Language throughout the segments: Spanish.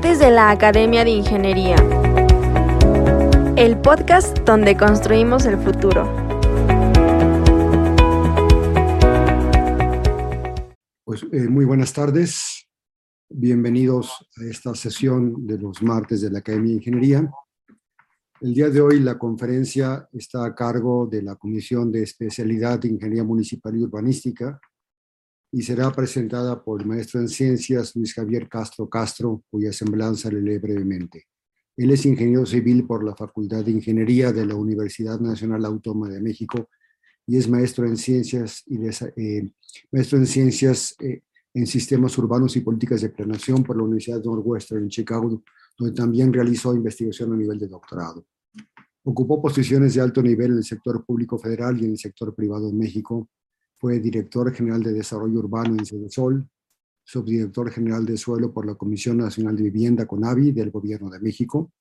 De la Academia de Ingeniería. El podcast donde construimos el futuro. Pues eh, muy buenas tardes. Bienvenidos a esta sesión de los martes de la Academia de Ingeniería. El día de hoy la conferencia está a cargo de la Comisión de Especialidad de Ingeniería Municipal y Urbanística y será presentada por el maestro en Ciencias Luis Javier Castro Castro, cuya semblanza le lee brevemente. Él es ingeniero civil por la Facultad de Ingeniería de la Universidad Nacional Autónoma de México y es maestro en Ciencias, y eh, maestro en, ciencias eh, en Sistemas Urbanos y Políticas de Planeación por la Universidad Northwestern en Chicago, donde también realizó investigación a nivel de doctorado. Ocupó posiciones de alto nivel en el sector público federal y en el sector privado en México. Fue director general de Desarrollo Urbano en Sol, subdirector general de Suelo por la Comisión Nacional de Vivienda CONAVI del Gobierno de México,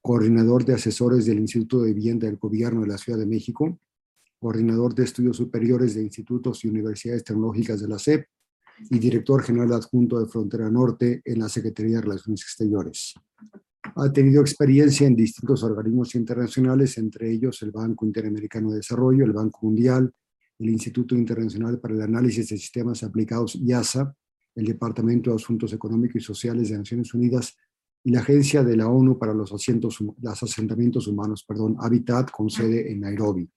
coordinador de asesores del Instituto de Vivienda del Gobierno de la Ciudad de México, coordinador de estudios superiores de institutos y universidades tecnológicas de la SEP y director general adjunto de Frontera Norte en la Secretaría de Relaciones Exteriores. Ha tenido experiencia en distintos organismos internacionales, entre ellos el Banco Interamericano de Desarrollo, el Banco Mundial, el Instituto Internacional para el Análisis de Sistemas Aplicados IASA, el Departamento de Asuntos Económicos y Sociales de Naciones Unidas y la Agencia de la ONU para los, los Asentamientos Humanos, perdón, Habitat, con sede en Nairobi.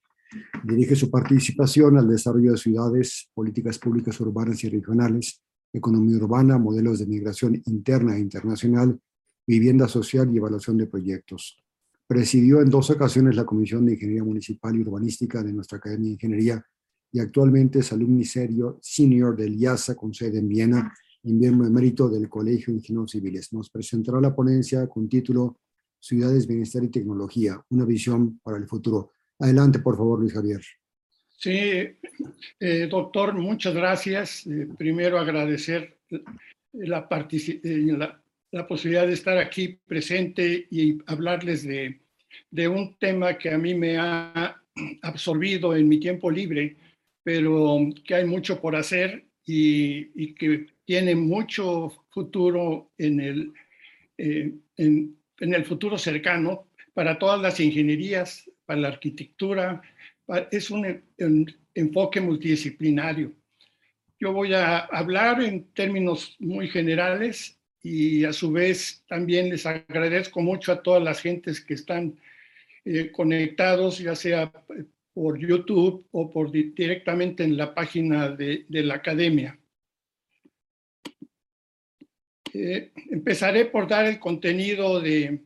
Dirige su participación al desarrollo de ciudades, políticas públicas urbanas y regionales, economía urbana, modelos de migración interna e internacional, vivienda social y evaluación de proyectos. Presidió en dos ocasiones la Comisión de Ingeniería Municipal y Urbanística de nuestra Academia de Ingeniería y actualmente es alumni senior del IASA con sede en Viena y miembro emérito del Colegio de Ingenieros Civiles. Nos presentará la ponencia con título Ciudades, Bienestar y Tecnología, una visión para el futuro. Adelante, por favor, Luis Javier. Sí, eh, doctor, muchas gracias. Eh, primero agradecer la, eh, la, la, posibilidad de estar aquí presente y hablarles de, de, un tema que a mí me ha absorbido en mi tiempo libre, pero que hay mucho por hacer y, y que tiene mucho futuro en el, en, en el futuro cercano para todas las ingenierías para la arquitectura, es un, enfoque multidisciplinario. Yo voy a hablar en términos muy generales y a su vez también les agradezco mucho a todas las gentes que están eh, conectados, ya sea por YouTube o por directamente en la página de, la academia. Eh, empezaré por dar el contenido de,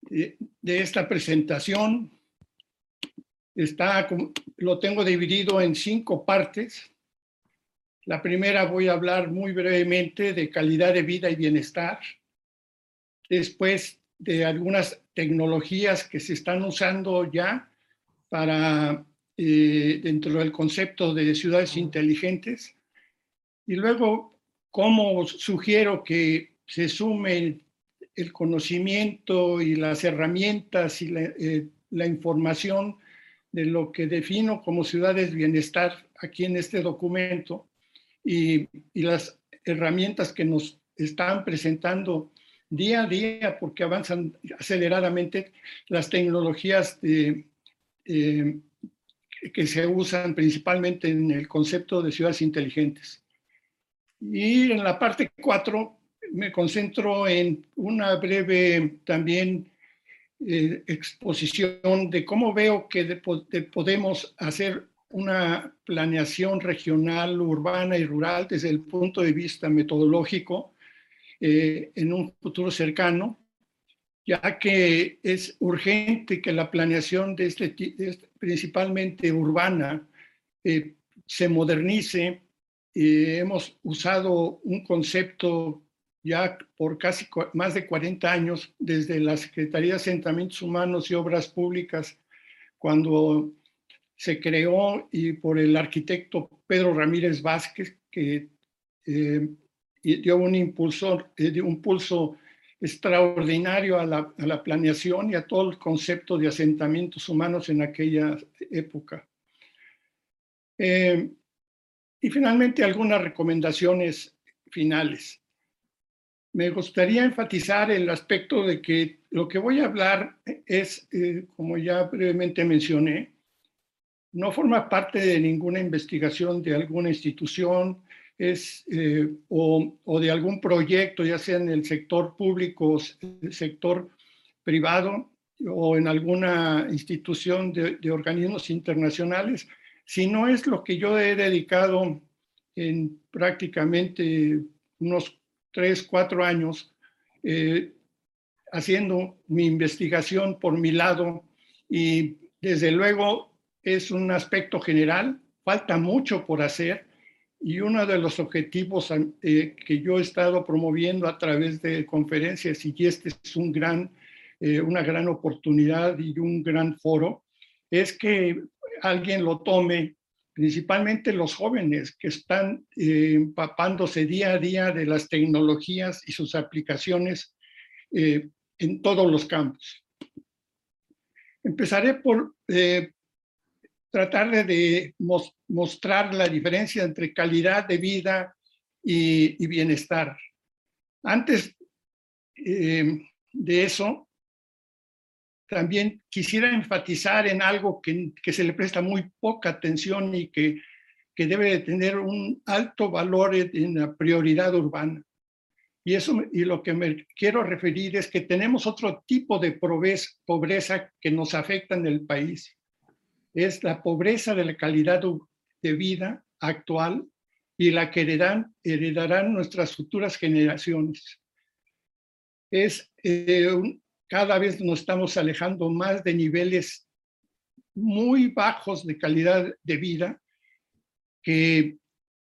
de esta presentación. Está, lo tengo dividido en cinco partes. La primera voy a hablar muy brevemente de calidad de vida y bienestar. Después de algunas tecnologías que se están usando ya para eh, dentro del concepto de ciudades inteligentes. Y luego, cómo sugiero que se sumen el conocimiento y las herramientas y eh, la, información de lo que defino como ciudades bienestar aquí en este documento y, y, las herramientas que nos están presentando día a día porque avanzan aceleradamente las tecnologías de, eh, que se usan principalmente en el concepto de ciudades inteligentes. Y en la parte 4 me concentro en una breve también eh, exposición de cómo veo que podemos hacer una planeación regional, urbana y rural desde el punto de vista metodológico eh, en un futuro cercano, ya que es urgente que la planeación de este, este principalmente urbana eh, se modernice. hemos usado un concepto ya por casi más de 40 años, desde la Secretaría de Asentamientos Humanos y Obras Públicas, cuando se creó y por el arquitecto Pedro Ramírez Vázquez, que eh, dio un, impulsor, eh, un pulso extraordinario a la, planeación y a todo el concepto de asentamientos humanos en aquella época. Eh, y finalmente algunas recomendaciones finales. me gustaría enfatizar el aspecto de que lo que voy a hablar es, eh, como ya brevemente mencioné, no forma parte de ninguna investigación de alguna institución es, eh, o, o, de algún proyecto, ya sea en el sector público o el sector privado o en alguna institución de, organismos internacionales, sino es lo que yo he dedicado en prácticamente unos tres, cuatro años eh, haciendo mi investigación por mi lado y desde luego es un aspecto general, falta mucho por hacer y uno de los objetivos eh, que yo he estado promoviendo a través de conferencias y este es un gran, eh, una gran oportunidad y un gran foro, es que alguien lo tome principalmente los jóvenes que están eh, empapándose día a día de las tecnologías y sus aplicaciones eh, en todos los campos. Empezaré por eh, tratar de mostrar la diferencia entre calidad de vida y, bienestar. Antes de eso, también quisiera enfatizar en algo que, que, se le presta muy poca atención y que, que debe de tener un alto valor en la prioridad urbana. Y, eso, y lo que me quiero referir es que tenemos otro tipo de pobreza que nos afecta en el país. Es la pobreza de la calidad de vida actual y la que heredarán, nuestras futuras generaciones. Es eh, cada vez nos estamos alejando más de niveles muy bajos de calidad de vida que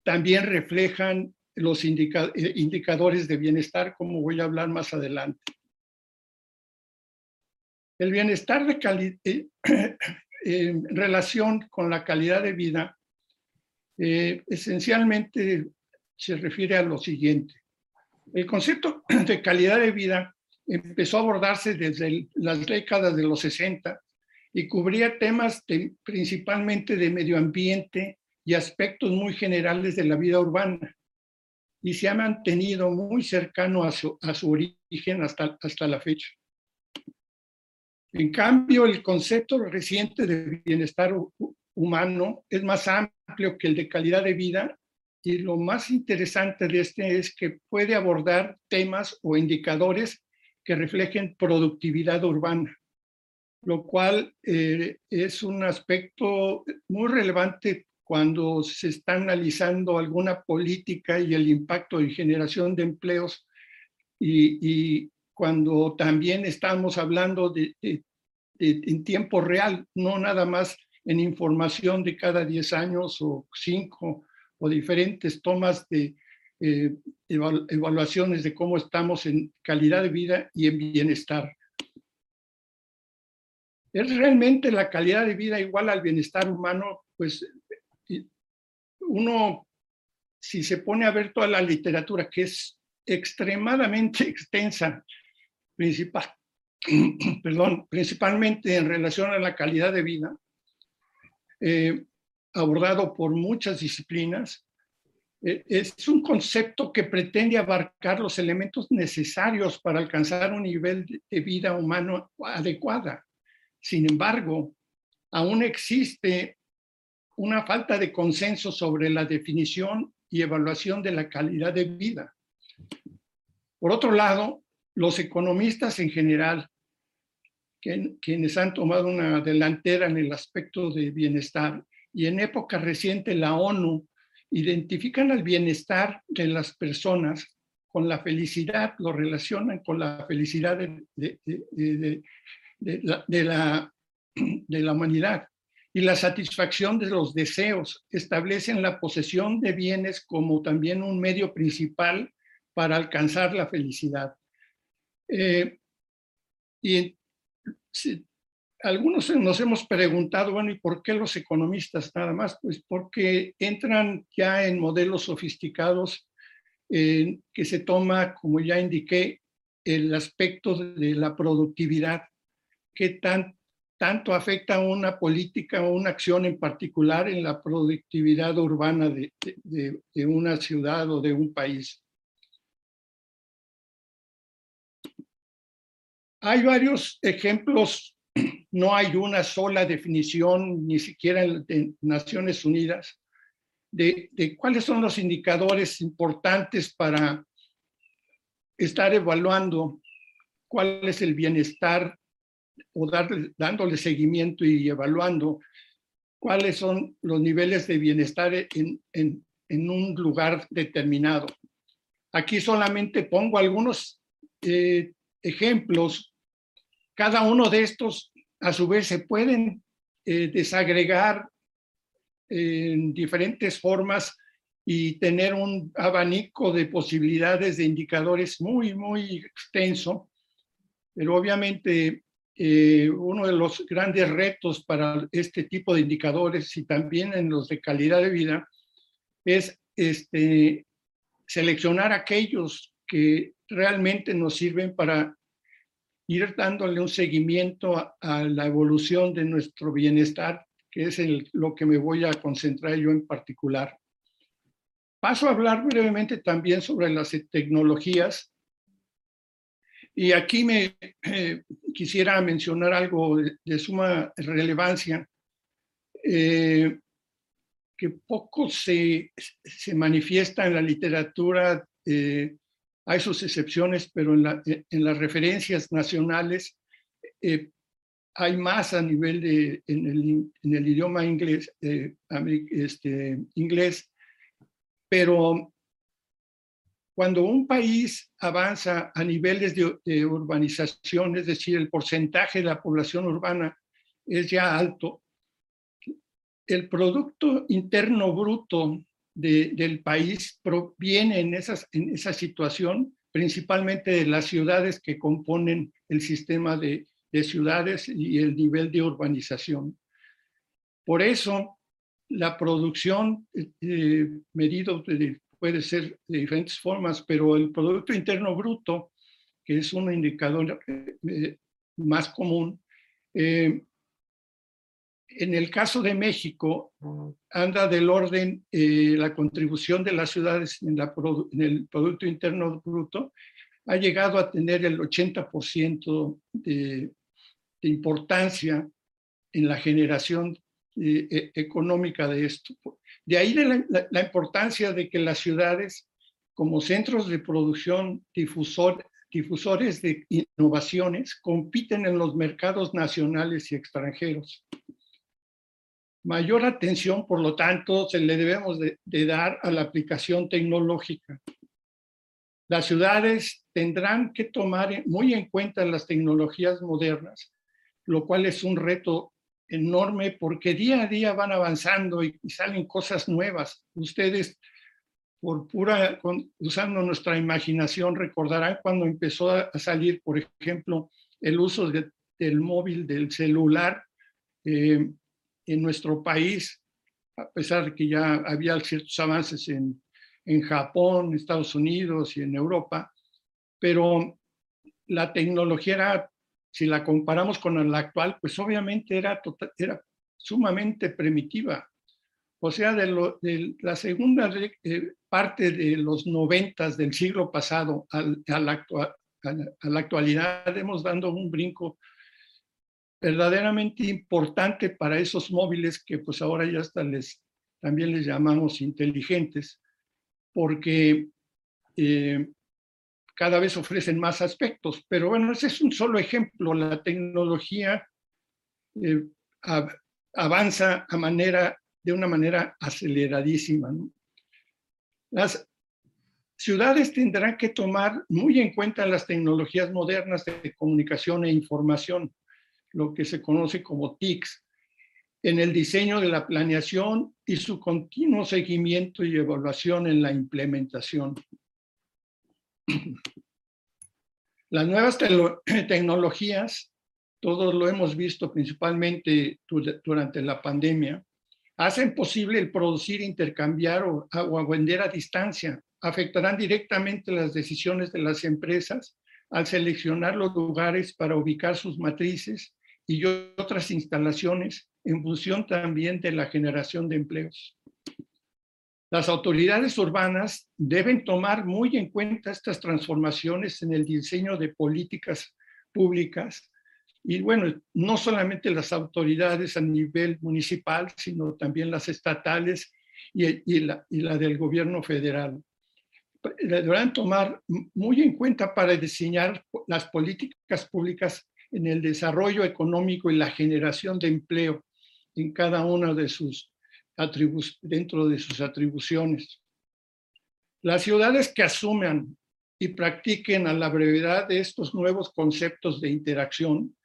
también reflejan los eh, indicadores de bienestar, como voy a hablar más adelante. El bienestar de calidad, eh, en relación con la calidad de vida, eh, esencialmente se refiere a lo siguiente. El concepto de calidad de vida empezó a abordarse desde las décadas de los 60 y cubría temas principalmente de medio ambiente y aspectos muy generales de la vida urbana y se ha mantenido muy cercano a su, a su origen hasta, hasta la fecha. En cambio, el concepto reciente de bienestar humano es más amplio que el de calidad de vida y lo más interesante de este es que puede abordar temas o indicadores que reflejen productividad urbana, lo cual eh, es un aspecto muy relevante cuando se está analizando alguna política y el impacto en generación de empleos y, cuando también estamos hablando de, en tiempo real, no nada más en información de cada 10 años o 5 o diferentes tomas de, eh, evaluaciones de cómo estamos en calidad de vida y en bienestar. ¿Es realmente la calidad de vida igual al bienestar humano? Pues uno, si se pone a ver toda la literatura, que es extremadamente extensa, principal, perdón, principalmente en relación a la calidad de vida, eh, abordado por muchas disciplinas, eh, es un concepto que pretende abarcar los elementos necesarios para alcanzar un nivel de vida humano adecuada. Sin embargo, aún existe una falta de consenso sobre la definición y evaluación de la calidad de vida. Por otro lado, los economistas en general, quienes han tomado una delantera en el aspecto de bienestar, y en época reciente la ONU identifican al bienestar de las personas con la felicidad, lo relacionan con la felicidad de, la, de la humanidad y la satisfacción de los deseos. Establecen la posesión de bienes como también un medio principal para alcanzar la felicidad. Eh, y algunos nos hemos preguntado, bueno, ¿y por qué los economistas nada más? Pues porque entran ya en modelos sofisticados que se toma, como ya indiqué, el aspecto de la productividad, que tan, tanto afecta una política o una acción en particular en la productividad urbana de una ciudad o de un país. Hay varios ejemplos, no hay una sola definición, ni siquiera en, Naciones Unidas, de, de, cuáles son los indicadores importantes para estar evaluando cuál es el bienestar o darle, dándole seguimiento y evaluando cuáles son los niveles de bienestar en, en, en un lugar determinado. Aquí solamente pongo algunos eh, ejemplos. Cada uno de estos, a su vez, se pueden eh, desagregar en diferentes formas y tener un abanico de posibilidades de indicadores muy, muy extenso. Pero obviamente eh, uno de los grandes retos para este tipo de indicadores y también en los de calidad de vida es este, seleccionar aquellos que realmente nos sirven para ir dándole un seguimiento a, la evolución de nuestro bienestar, que es lo que me voy a concentrar yo en particular. Paso a hablar brevemente también sobre las tecnologías. Y aquí me eh, quisiera mencionar algo de, suma relevancia. Eh, que poco se, se manifiesta en la literatura, eh, hay sus excepciones, pero en, la, en las referencias nacionales eh, hay más a nivel de, en el, en el idioma inglés, eh, este, inglés, pero cuando un país avanza a niveles de, de urbanización, es decir, el porcentaje de la población urbana es ya alto, el Producto Interno Bruto del país proviene en, esas, en esa situación principalmente de las ciudades que componen el sistema de, ciudades y el nivel de urbanización. Por eso, la producción eh, medido puede ser de diferentes formas, pero el Producto Interno Bruto, que es un indicador eh, más común, eh, en el caso de México, anda del orden eh, la contribución de las ciudades en, el Producto Interno Bruto, ha llegado a tener el 80% de, importancia en la generación eh, e, económica de esto. De ahí la, importancia de que las ciudades, como centros de producción, difusores de innovaciones, compiten en los mercados nacionales y extranjeros. Mayor atención, por lo tanto, se le debemos de, dar a la aplicación tecnológica. Las ciudades tendrán que tomar muy en cuenta las tecnologías modernas, lo cual es un reto enorme porque día a día van avanzando y, salen cosas nuevas. Ustedes, por pura, usando nuestra imaginación, recordarán cuando empezó a salir, por ejemplo, el uso del móvil, del celular, eh, en nuestro país, a pesar de que ya había ciertos avances en, en Japón, Estados Unidos y en Europa, pero la tecnología si la comparamos con la actual, pues obviamente era, tota, era sumamente primitiva. O sea, de, la segunda eh, parte de los noventas del siglo pasado al, al actual, a la actualidad hemos dado un brinco verdaderamente importante para esos móviles que pues ahora ya hasta les, también les llamamos inteligentes, porque eh, cada vez ofrecen más aspectos. Pero bueno, ese es un solo ejemplo. La tecnología eh, avanza a manera, de una manera aceleradísima. Las ciudades tendrán que tomar muy en cuenta las tecnologías modernas de comunicación e información lo que se conoce como TICS, en el diseño de la planeación y su continuo seguimiento y evaluación en la implementación. Las nuevas tecnologías, todos lo hemos visto principalmente durante la pandemia, hacen posible el producir, intercambiar o, o vender a distancia. Afectarán directamente las decisiones de las empresas al seleccionar los lugares para ubicar sus matrices y otras instalaciones en función también de la generación de empleos. Las autoridades urbanas deben tomar muy en cuenta estas transformaciones en el diseño de políticas públicas. Y bueno, no solamente las autoridades a nivel municipal, sino también las estatales y, la, y la del gobierno federal. Deberán tomar muy en cuenta para diseñar las políticas públicas en el desarrollo económico y la generación de empleo en cada una de sus dentro de sus atribuciones. Las ciudades que asuman y practiquen a la brevedad estos nuevos conceptos de interacción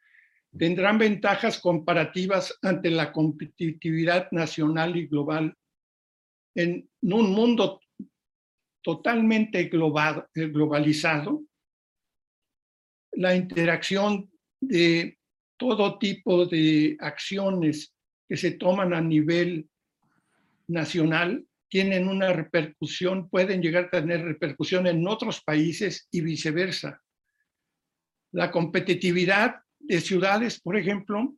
tendrán ventajas comparativas ante la competitividad nacional y global en un mundo totalmente global, globalizado. La interacción de todo tipo de acciones que se toman a nivel nacional tienen una repercusión, pueden llegar a tener repercusión en otros países y viceversa. La competitividad de ciudades, por ejemplo,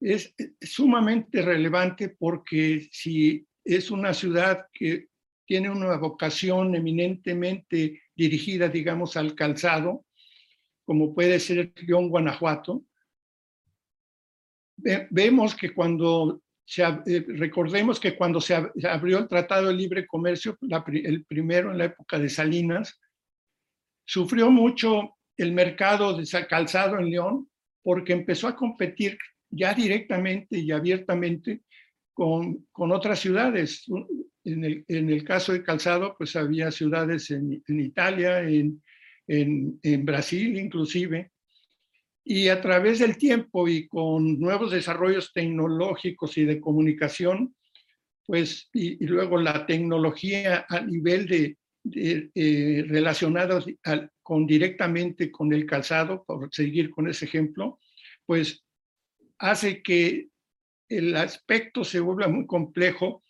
es sumamente relevante porque si es una ciudad que tiene una vocación eminentemente dirigida, digamos, al calzado, como puede ser León, Guanajuato, vemos que cuando eh, recordemos que cuando se, abrió el Tratado de Libre Comercio, el primero en la época de Salinas, sufrió mucho el mercado de calzado en León porque empezó a competir ya directamente y abiertamente con, con otras ciudades. En el, en el, caso de calzado, pues había ciudades en, en Italia, en, en, Brasil inclusive, y a través del tiempo y con nuevos desarrollos tecnológicos y de comunicación, pues, y, luego la tecnología a nivel de, eh, relacionados con directamente con el calzado, por seguir con ese ejemplo, pues hace que el aspecto se vuelva muy complejo,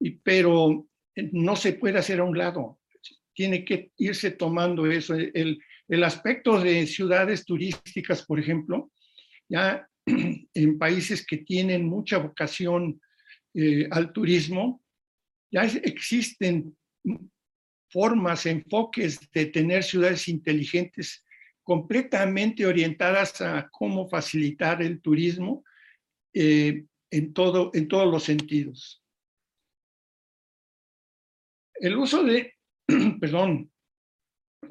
y, pero no se puede hacer a un lado. Tiene que irse tomando eso. El, el aspecto de ciudades turísticas, por ejemplo, ya en países que tienen mucha vocación eh, al turismo, ya existen formas, enfoques de tener ciudades inteligentes completamente orientadas a cómo facilitar el turismo eh, en, todo, en todos los sentidos. El uso de, perdón,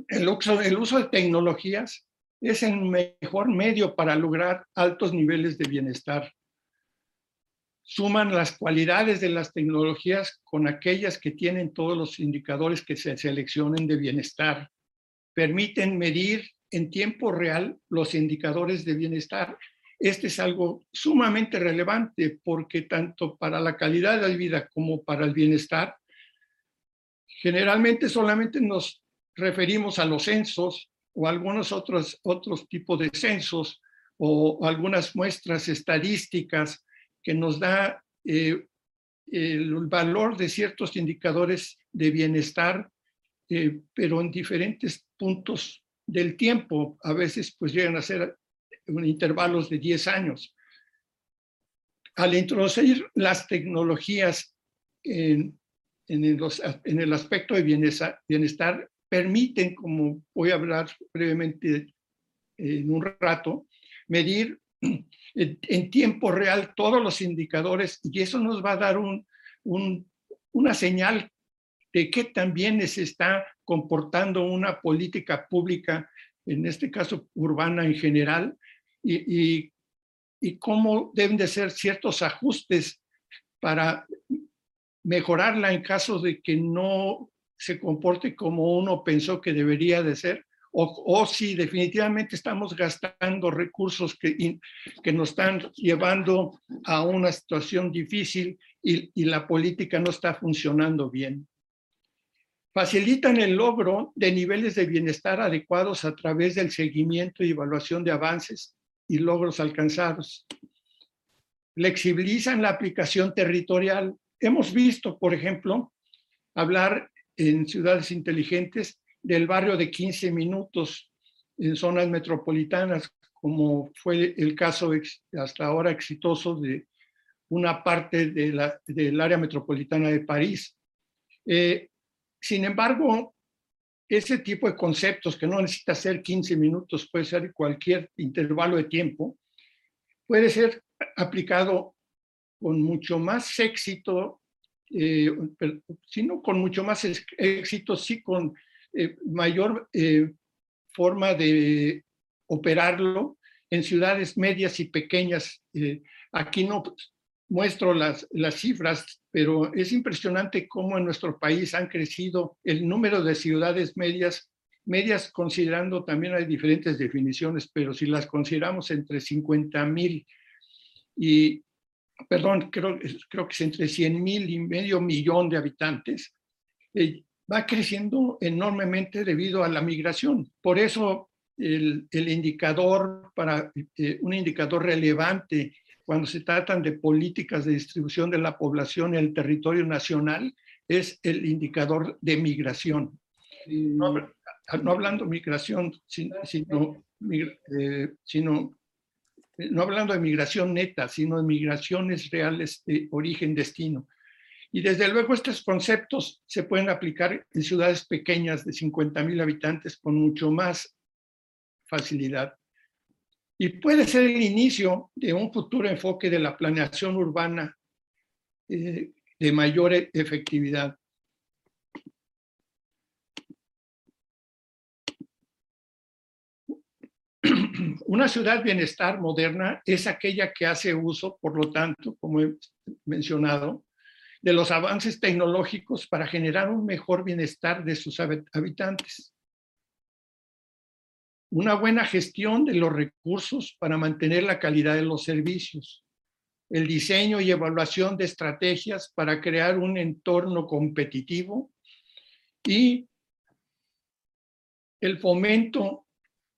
el uso, el uso de tecnologías es el mejor medio para lograr altos niveles de bienestar. Suman las cualidades de las tecnologías con aquellas que tienen todos los indicadores que se seleccionen de bienestar. Permiten medir en tiempo real los indicadores de bienestar. Este es algo sumamente relevante porque tanto para la calidad de vida como para el bienestar, generalmente solamente nos referimos a los censos o algunos otros, otros tipos de censos o algunas muestras estadísticas que nos da eh, el valor de ciertos indicadores de bienestar, eh, pero en diferentes puntos del tiempo. A veces pues llegan a ser intervalos de 10 años. Al introducir las tecnologías en, en, en el aspecto de bienestar, bienestar permiten, como voy a hablar brevemente en un rato, medir en tiempo real todos los indicadores y eso nos va a dar un, una señal de qué también se está comportando una política pública, en este caso urbana en general, y, y, y cómo deben de ser ciertos ajustes para mejorarla en caso de que no se comporte como uno pensó que debería de ser, o, si definitivamente estamos gastando recursos que, que nos están llevando a una situación difícil y, y la política no está funcionando bien. Facilitan el logro de niveles de bienestar adecuados a través del seguimiento y evaluación de avances y logros alcanzados. Flexibilizan la aplicación territorial. Hemos visto, por ejemplo, hablar en ciudades inteligentes del barrio de 15 minutos en zonas metropolitanas, como fue el caso hasta ahora exitoso de una parte de la, del área metropolitana de París. Eh, sin embargo, ese tipo de conceptos que no necesita ser 15 minutos, puede ser cualquier intervalo de tiempo, puede ser aplicado con mucho más éxito, eh, sino con mucho más éxito, sí con eh, mayor eh, forma de operarlo en ciudades medias y pequeñas. aquí no muestro las, las cifras, pero es impresionante cómo en nuestro país han crecido el número de ciudades medias, medias considerando también hay diferentes definiciones, pero si las consideramos entre 50 mil y, perdón, creo, creo que es entre 100 mil y medio millón de habitantes, eh, va creciendo enormemente debido a la migración. Por eso el, el indicador para eh, un indicador relevante cuando se tratan de políticas de distribución de la población en el territorio nacional es el indicador de migración. No, hablando migración, sino, eh, sino, no hablando de migración neta, sino de migraciones reales de origen-destino. Y desde luego estos conceptos se pueden aplicar en ciudades pequeñas de 50 mil habitantes con mucho más facilidad y puede ser el inicio de un futuro enfoque de la planeación urbana eh, de mayor e-, efectividad. Una ciudad bienestar moderna es aquella que hace uso, por lo tanto, como he mencionado, de los avances tecnológicos para generar un mejor bienestar de sus habitantes. Una buena gestión de los recursos para mantener la calidad de los servicios, el diseño y evaluación de estrategias para crear un entorno competitivo. Y el fomento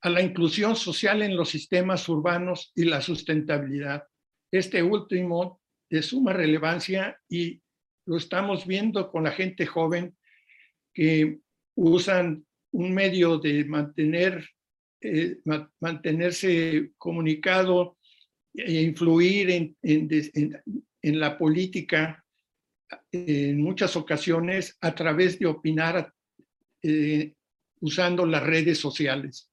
a la inclusión social en los sistemas urbanos y la sustentabilidad. Este último de suma relevancia y lo estamos viendo con la gente joven que usan un medio de mantener eh, mantenerse comunicado e influir en, en, la política en muchas ocasiones a través de opinar eh, usando las redes sociales,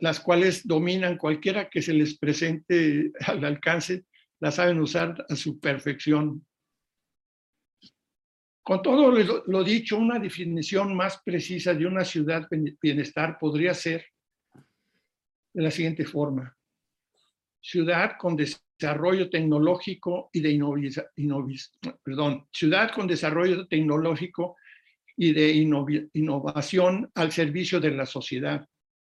las cuales dominan cualquiera que se les presente al alcance, la saben usar a su perfección. Con todo lo, dicho, una definición más precisa de una ciudad bienestar podría ser de la siguiente forma. Ciudad con desarrollo tecnológico y de perdón, ciudad con desarrollo tecnológico y de innovación al servicio de la sociedad.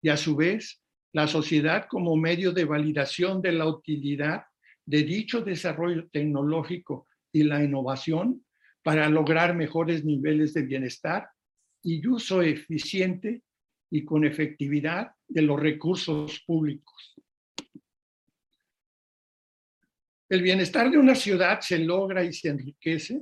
Y a su vez, la sociedad como medio de validación de la utilidad de dicho desarrollo tecnológico y la innovación para lograr mejores niveles de bienestar y uso eficiente y con efectividad de los recursos públicos. El bienestar de una ciudad se logra y se enriquece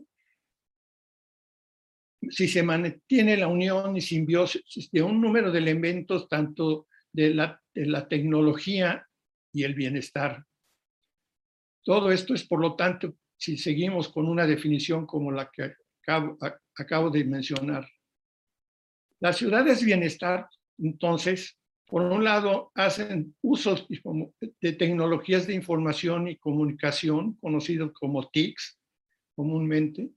si se mantiene la unión y simbiosis de un número de elementos tanto de la, tecnología y el bienestar. Todo esto es, por lo tanto, si seguimos con una definición como la que acabo, de mencionar. Las ciudades bienestar, entonces, por un lado, hacen usos de tecnologías de información y comunicación, conocidos como TICs comúnmente.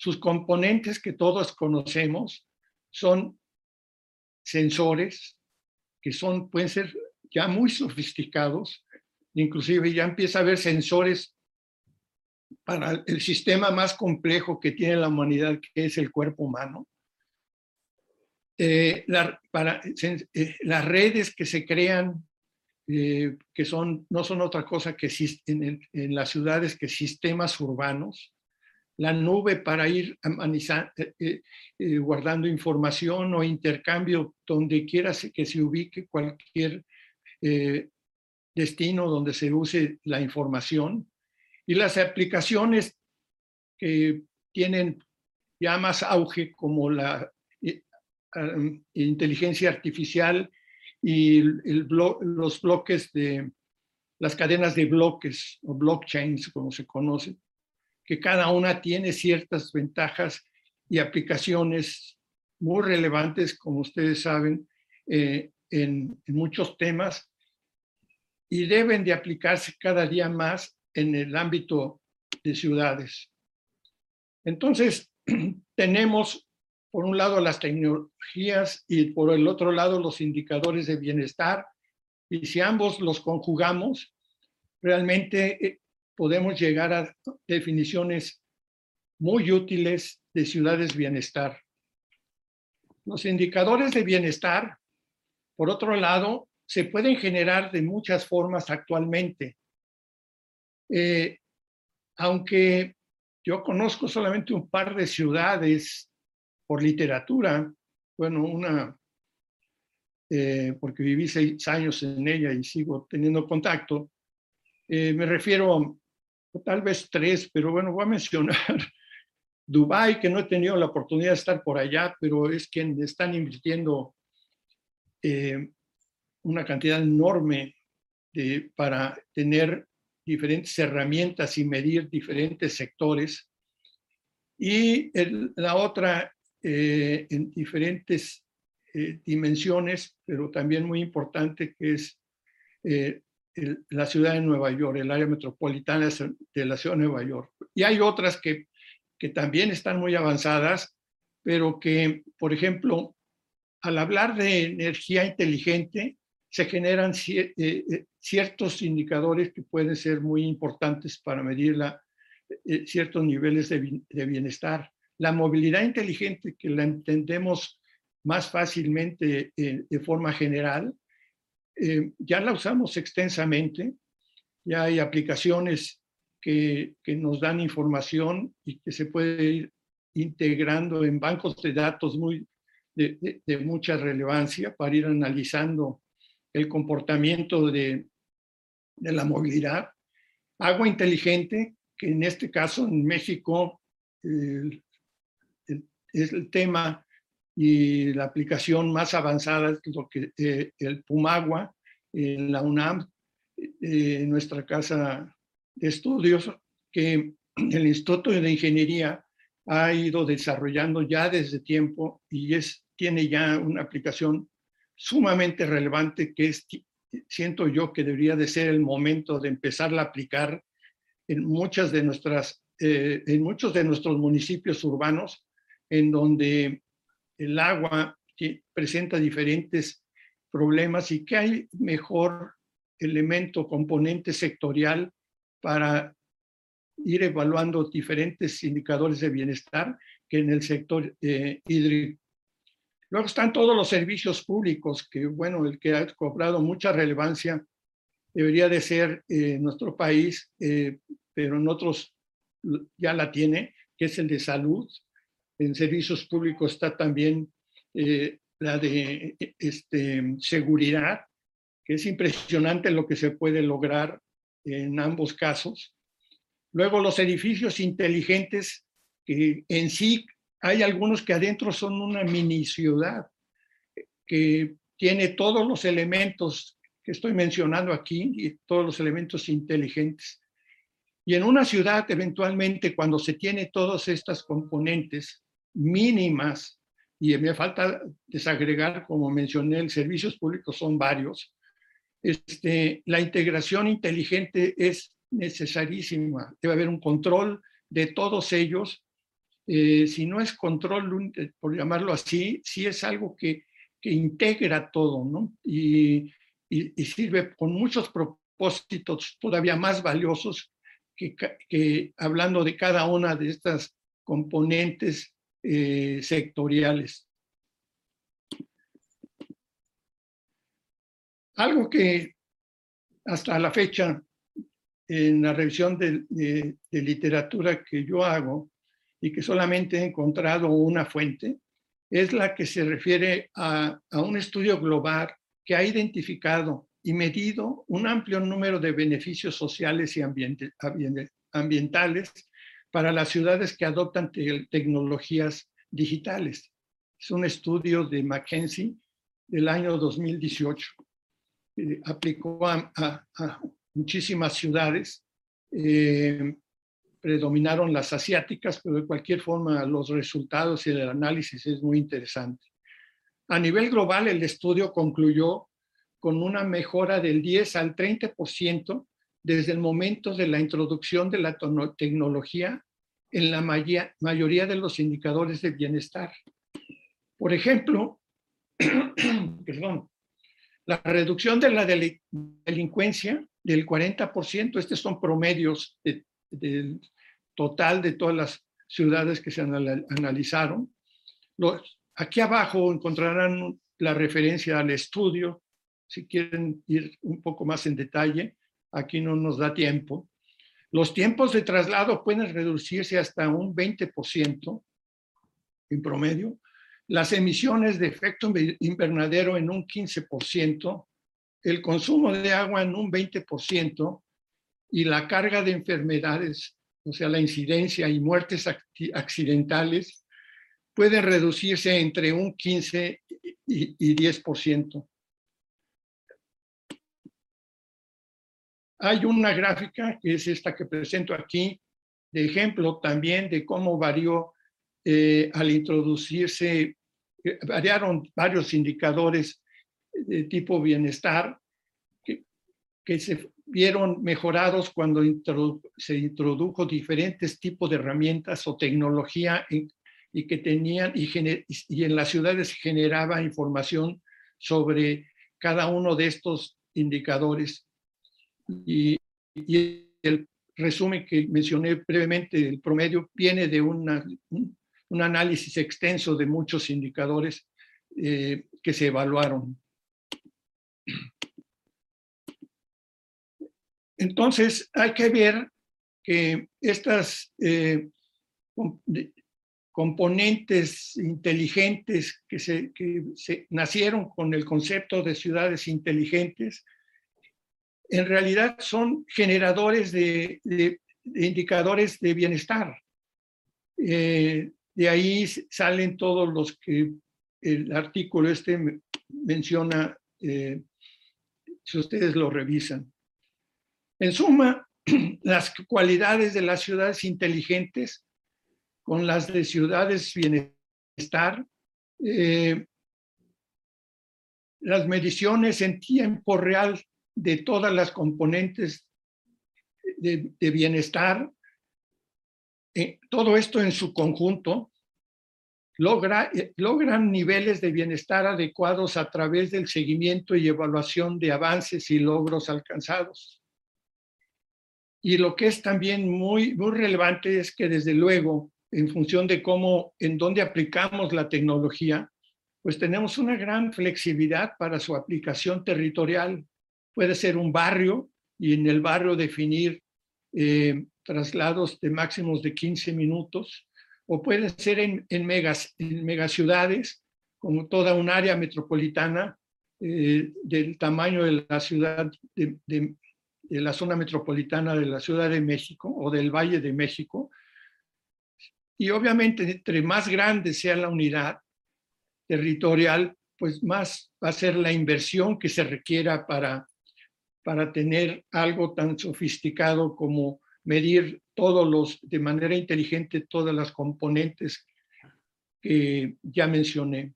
Sus componentes que todos conocemos son sensores, que son, pueden ser ya muy sofisticados, inclusive ya empieza a haber sensores para el sistema más complejo que tiene la humanidad, que es el cuerpo humano. Eh, para, eh, las redes que se crean, eh, que son, no son otra cosa que en, en, las ciudades que sistemas urbanos, la nube para ir guardando información o intercambio donde quiera que se ubique cualquier destino donde se use la información, y las aplicaciones que tienen ya más auge como la eh, inteligencia artificial y el los bloques de las cadenas de bloques o blockchains como se conoce, que cada una tiene ciertas ventajas y aplicaciones muy relevantes, como ustedes saben, eh, en, en muchos temas y deben de aplicarse cada día más en el ámbito de ciudades. Entonces, tenemos por un lado las tecnologías y por el otro lado los indicadores de bienestar. Y si ambos los conjugamos, realmente eh, podemos llegar a definiciones muy útiles de ciudades bienestar. Los indicadores de bienestar, por otro lado, se pueden generar de muchas formas actualmente. Eh, aunque yo conozco solamente un par de ciudades por literatura, bueno, una, eh, porque viví seis años en ella y sigo teniendo contacto, eh, me refiero tal vez tres, pero bueno, voy a mencionar Dubai, que no he tenido la oportunidad de estar por allá, pero es quien están invirtiendo eh, una cantidad enorme para tener diferentes herramientas y medir diferentes sectores. Y la otra eh, en diferentes eh, dimensiones, pero también muy importante, que es la ciudad de Nueva York, el área metropolitana de la ciudad de Nueva York. Y hay otras que, que también están muy avanzadas, pero que, por ejemplo, al hablar de energía inteligente, se generan eh, eh, ciertos indicadores que pueden ser muy importantes para medir la, eh, ciertos niveles de, bienestar. La movilidad inteligente, que la entendemos más fácilmente de forma general, eh, ya la usamos extensamente, ya hay aplicaciones que, que, nos dan información y que se puede ir integrando en bancos de datos muy, de, de, mucha relevancia para ir analizando el comportamiento de, de la movilidad. Agua inteligente, que en este caso en México el, es el tema y la aplicación más avanzada es lo que eh, el Pumagua en la UNAM, eh, nuestra casa de estudios, que el Instituto de Ingeniería ha ido desarrollando ya desde tiempo y es, tiene ya una aplicación sumamente relevante que es, siento yo que debería de ser el momento de empezarla a aplicar en muchas de nuestras, eh, en muchos de nuestros municipios urbanos, en donde el agua presenta diferentes problemas y que hay mejor elemento, componente sectorial para ir evaluando diferentes indicadores de bienestar que en el sector eh, hídrico. Luego están todos los servicios públicos, que bueno, el que ha cobrado mucha relevancia debería de ser eh, nuestro país, eh, pero en otros ya la tiene, que es el de salud, en servicios públicos está también eh, la de este, seguridad, que es impresionante lo que se puede lograr en ambos casos. Luego los edificios inteligentes, que en sí hay algunos que adentro son una mini ciudad, que tiene todos los elementos que estoy mencionando aquí, y todos los elementos inteligentes. Y en una ciudad, eventualmente, cuando se tiene todas estas componentes, mínimas, y me falta desagregar, como mencioné, el servicios públicos son varios, este, la integración inteligente es necesarísima. Debe haber un control de todos ellos. Eh, si no es control, por llamarlo así, sí es algo que, que integra todo, ¿no? Y, y, sirve con muchos propósitos todavía más valiosos que hablando de cada una de estas componentes eh, sectoriales. Algo que hasta la fecha, en la revisión de, literatura que yo hago y que solamente he encontrado una fuente, es la que se refiere a, un estudio global que ha identificado y medido un amplio número de beneficios sociales y ambientales para las ciudades que adoptan te tecnologías digitales. Es un estudio de McKinsey del año 2018. aplicó a, a, a, muchísimas ciudades eh, predominaron las asiáticas, pero de cualquier forma los resultados y el análisis es muy interesante. A nivel global, el estudio concluyó con una mejora del 10 al 30% desde el momento de la introducción de la tecnología en la mayoría de los indicadores de bienestar. Por ejemplo, perdón, la reducción de la delincuencia del 40%, estos son promedios del total de todas las ciudades que se analizaron. aquí abajo encontrarán la referencia al estudio, si quieren ir un poco más en detalle, aquí no nos da tiempo. Los tiempos de traslado pueden reducirse hasta un 20% en promedio, las emisiones de efecto invernadero en un 15%, el consumo de agua en un 20% y la carga de enfermedades, o sea, la incidencia y muertes accidentales, pueden reducirse entre un 15 y 10%. Hay una gráfica, que es esta que presento aquí, de ejemplo también de cómo varió eh, al introducirse, eh, variaron varios indicadores de tipo bienestar que, se vieron mejorados cuando se introdujo diferentes tipos de herramientas o tecnología y que tenían, y en las ciudades generaba información sobre cada uno de estos indicadores y, el resumen que mencioné brevemente, el promedio, viene de una, un, análisis extenso de muchos indicadores eh, que se evaluaron. Entonces, hay que ver que estas eh, componentes inteligentes que, se, que se nacieron con el concepto de ciudades inteligentes en realidad son generadores de, indicadores de bienestar. Eh, de ahí salen todos los que el artículo este menciona, eh, si ustedes lo revisan. En suma, las cualidades de las ciudades inteligentes con las de ciudades bienestar, eh, las mediciones en tiempo real de todas las componentes de, bienestar, eh, todo esto en su conjunto, logra, eh, logran niveles de bienestar adecuados a través del seguimiento y evaluación de avances y logros alcanzados. Y lo que es también muy, muy relevante es que desde luego, en función de cómo, en dónde aplicamos la tecnología, pues tenemos una gran flexibilidad para su aplicación territorial puede ser un barrio y en el barrio definir eh, traslados de máximos de 15 minutos, o puede ser en, en, megas, en megaciudades, como toda un área metropolitana eh, del tamaño de la ciudad, de, de, la zona metropolitana de la Ciudad de México o del Valle de México. Y obviamente, entre más grande sea la unidad territorial, pues más va a ser la inversión que se requiera para para tener algo tan sofisticado como medir todos los, de manera inteligente todas las componentes que ya mencioné.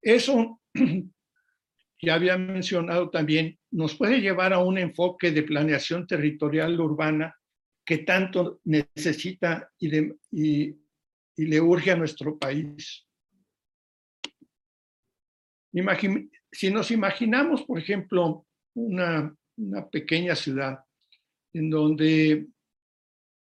Eso, ya había mencionado también, nos puede llevar a un enfoque de planeación territorial urbana que tanto necesita y, le urge a nuestro país si nos imaginamos, por ejemplo, una, pequeña ciudad en donde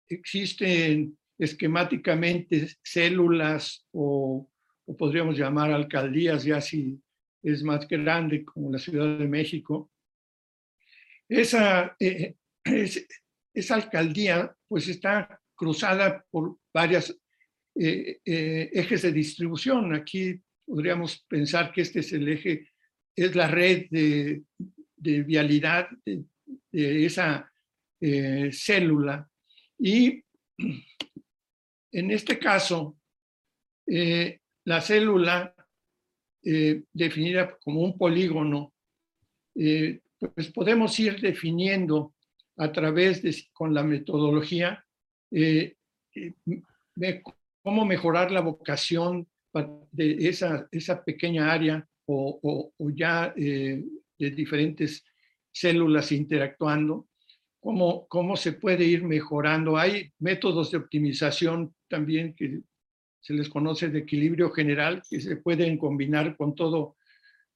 existen esquemáticamente células o, podríamos llamar alcaldías, ya si es más grande como la Ciudad de México, esa, eh, esa alcaldía pues está cruzada por varias eh, eh, ejes de distribución. Aquí podríamos pensar que este es el eje, es la red de, vialidad de, esa eh, célula. Y en este caso, eh, la célula eh, definida como un polígono, pues podemos ir definiendo a través de, con la metodología, cómo mejorar la vocación de esa, esa pequeña área o, ya de diferentes células interactuando, cómo, cómo se puede ir mejorando. Hay métodos de optimización también que se les conoce de equilibrio general, que se pueden combinar con todo,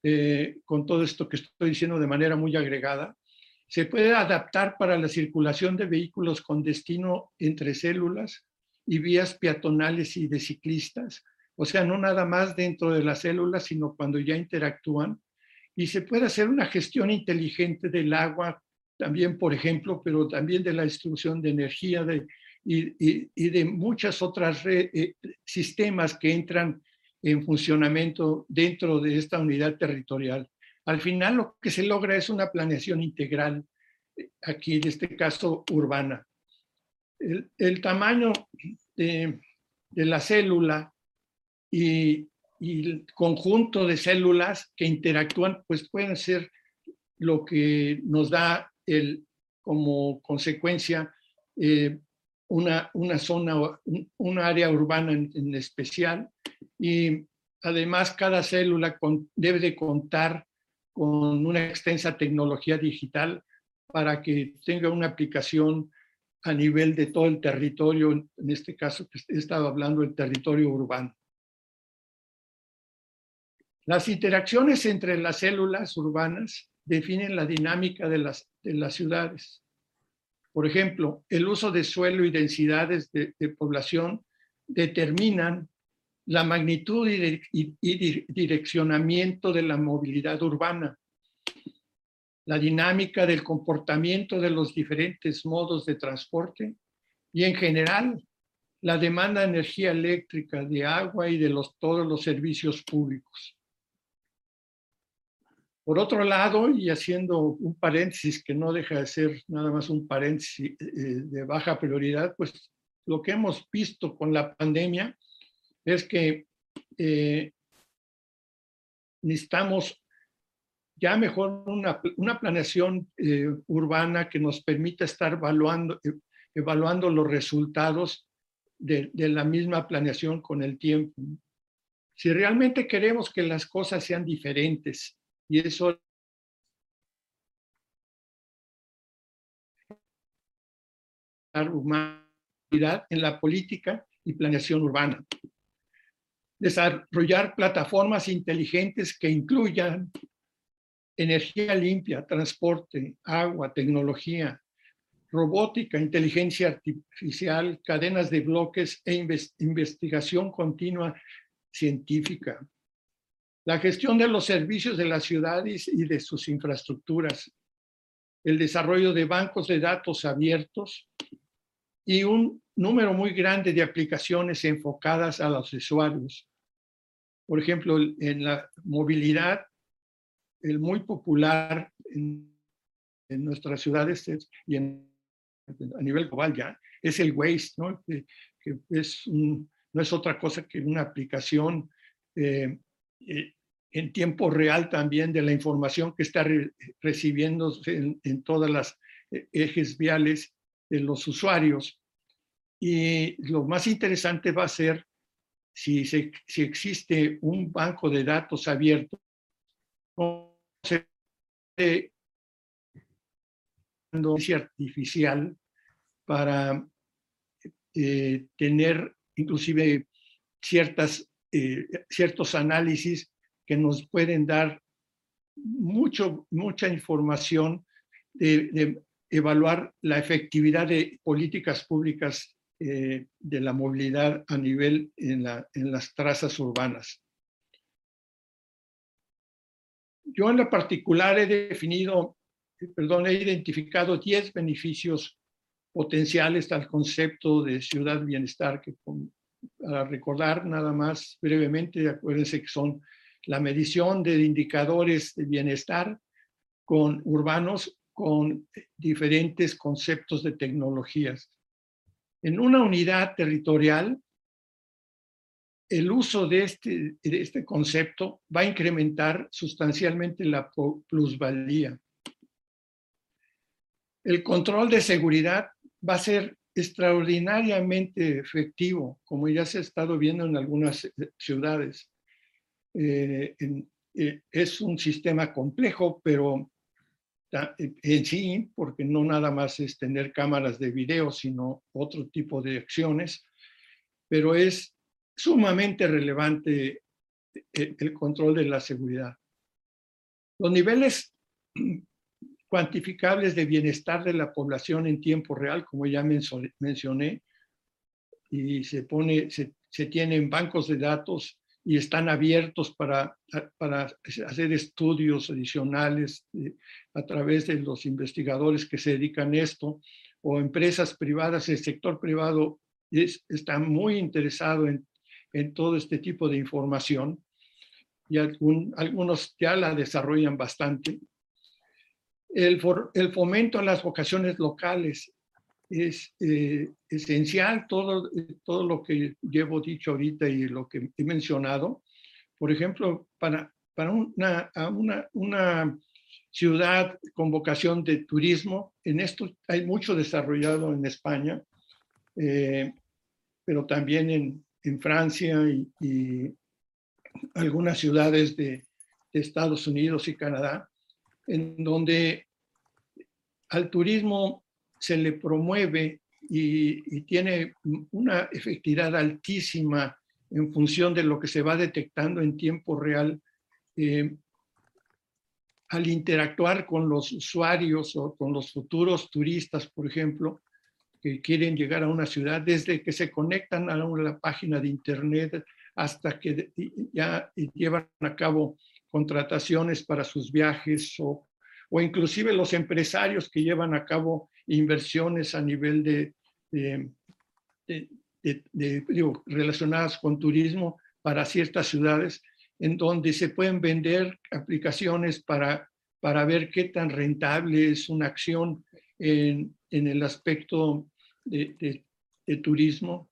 eh, con todo esto que estoy diciendo de manera muy agregada. Se puede adaptar para la circulación de vehículos con destino entre células y vías peatonales y de ciclistas. O sea, no nada más dentro de las células, sino cuando ya interactúan. Y se puede hacer una gestión inteligente del agua también, por ejemplo, pero también de la distribución de energía, de y, de muchas otras eh, sistemas que entran en funcionamiento dentro de esta unidad territorial. Al final lo que se logra es una planeación integral, eh, aquí en este caso urbana. El, tamaño de, la célula y, el conjunto de células que interactúan, pues pueden ser lo que nos da el, como consecuencia eh, una, una zona, un, área urbana en, especial y además cada célula debe de contar con una extensa tecnología digital para que tenga una aplicación a nivel de todo el territorio, en este caso que he estado hablando del territorio urbano. Las interacciones entre las células urbanas definen la dinámica de las, de las ciudades. Por ejemplo, el uso de suelo y densidades de, población determinan la magnitud y, direccionamiento de la movilidad urbana, la dinámica del comportamiento de los diferentes modos de transporte y en general la demanda de energía eléctrica, de agua y de los, todos los servicios públicos. Por otro lado, y haciendo un paréntesis que no deja de ser nada más un paréntesis eh, de baja prioridad, pues lo que hemos visto con la pandemia es que eh, necesitamos ya mejor una, una planeación eh, urbana que nos permita estar evaluando, evaluando los resultados de, de la misma planeación con el tiempo. Si realmente queremos que las cosas sean diferentes y eso humanidad en la política y planeación urbana. Desarrollar plataformas inteligentes que incluyan energía limpia, transporte, agua, tecnología, robótica, inteligencia artificial, cadenas de bloques e investigación continua científica la gestión de los servicios de las ciudades y de sus infraestructuras, el desarrollo de bancos de datos abiertos y un número muy grande de aplicaciones enfocadas a los usuarios. Por ejemplo, en la movilidad, el muy popular en, nuestras ciudades y en, a nivel global ya, es el Waze, ¿no? que, es no es otra cosa que una aplicación eh, eh, en tiempo real también de la información que está recibiendo en, todas las eh, ejes viales de los usuarios. Y lo más interesante va a ser si, si existe un banco de datos abierto, artificial para eh, tener inclusive ciertas eh, ciertos análisis que nos pueden dar mucho, mucha información de, evaluar la efectividad de políticas públicas eh, de la movilidad a nivel en, la, en las trazas urbanas. Yo en lo particular he definido, perdón, he identificado 10 beneficios potenciales al concepto de ciudad bienestar que para recordar nada más brevemente, acuérdense que son la medición de indicadores de bienestar con urbanos con diferentes conceptos de tecnologías. En una unidad territorial, el uso de este, de este concepto va a incrementar sustancialmente la plusvalía. El control de seguridad va a ser extraordinariamente efectivo, como ya se ha estado viendo en algunas eh, ciudades. Eh, eh, es un sistema complejo, pero en sí, porque no nada más es tener cámaras de video, sino otro tipo de acciones, pero es sumamente relevante el control de la seguridad. Los niveles cuantificables de bienestar de la población en tiempo real, como ya mencioné, y se, pone, se, se tienen bancos de datos y están abiertos para, para hacer estudios adicionales eh, a través de los investigadores que se dedican a esto o empresas privadas, el sector privado es, está muy interesado en, en todo este tipo de información y algunos ya la desarrollan bastante el, fomento a las vocaciones locales es eh, esencial, todo, todo lo que llevo dicho ahorita y lo que he mencionado. Por ejemplo, para, para una, una, una ciudad con vocación de turismo, en esto hay mucho desarrollado en España, eh, pero también en, en Francia y, algunas ciudades de, de Estados Unidos y Canadá en donde al turismo se le promueve y, tiene una efectividad altísima en función de lo que se va detectando en tiempo real eh, al interactuar con los usuarios o con los futuros turistas, por ejemplo, que quieren llegar a una ciudad, desde que se conectan a la página de internet hasta que ya llevan a cabo contrataciones para sus viajes o, o inclusive los empresarios que llevan a cabo inversiones a nivel de, de, relacionadas con turismo para ciertas ciudades, en donde se pueden vender aplicaciones para, para ver qué tan rentable es una acción en, en el aspecto de, turismo.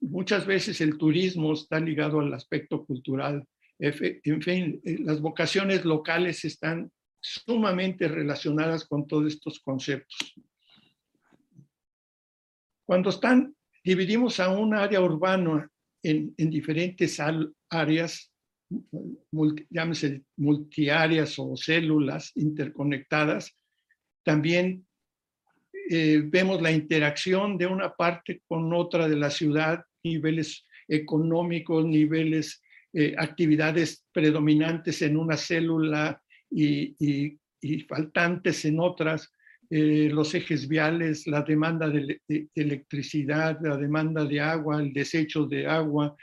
Muchas veces el turismo está ligado al aspecto cultural en fin, eh, las vocaciones locales están sumamente relacionadas con todos estos conceptos. Cuando están, dividimos a un área urbana en, diferentes áreas, llámese multiáreas o células interconectadas, también eh, vemos la interacción de una parte con otra de la ciudad, niveles económicos, niveles eh, actividades predominantes en una célula y, faltantes en otras, eh, los ejes viales, la demanda de, electricidad, la demanda de agua, el desecho de agua,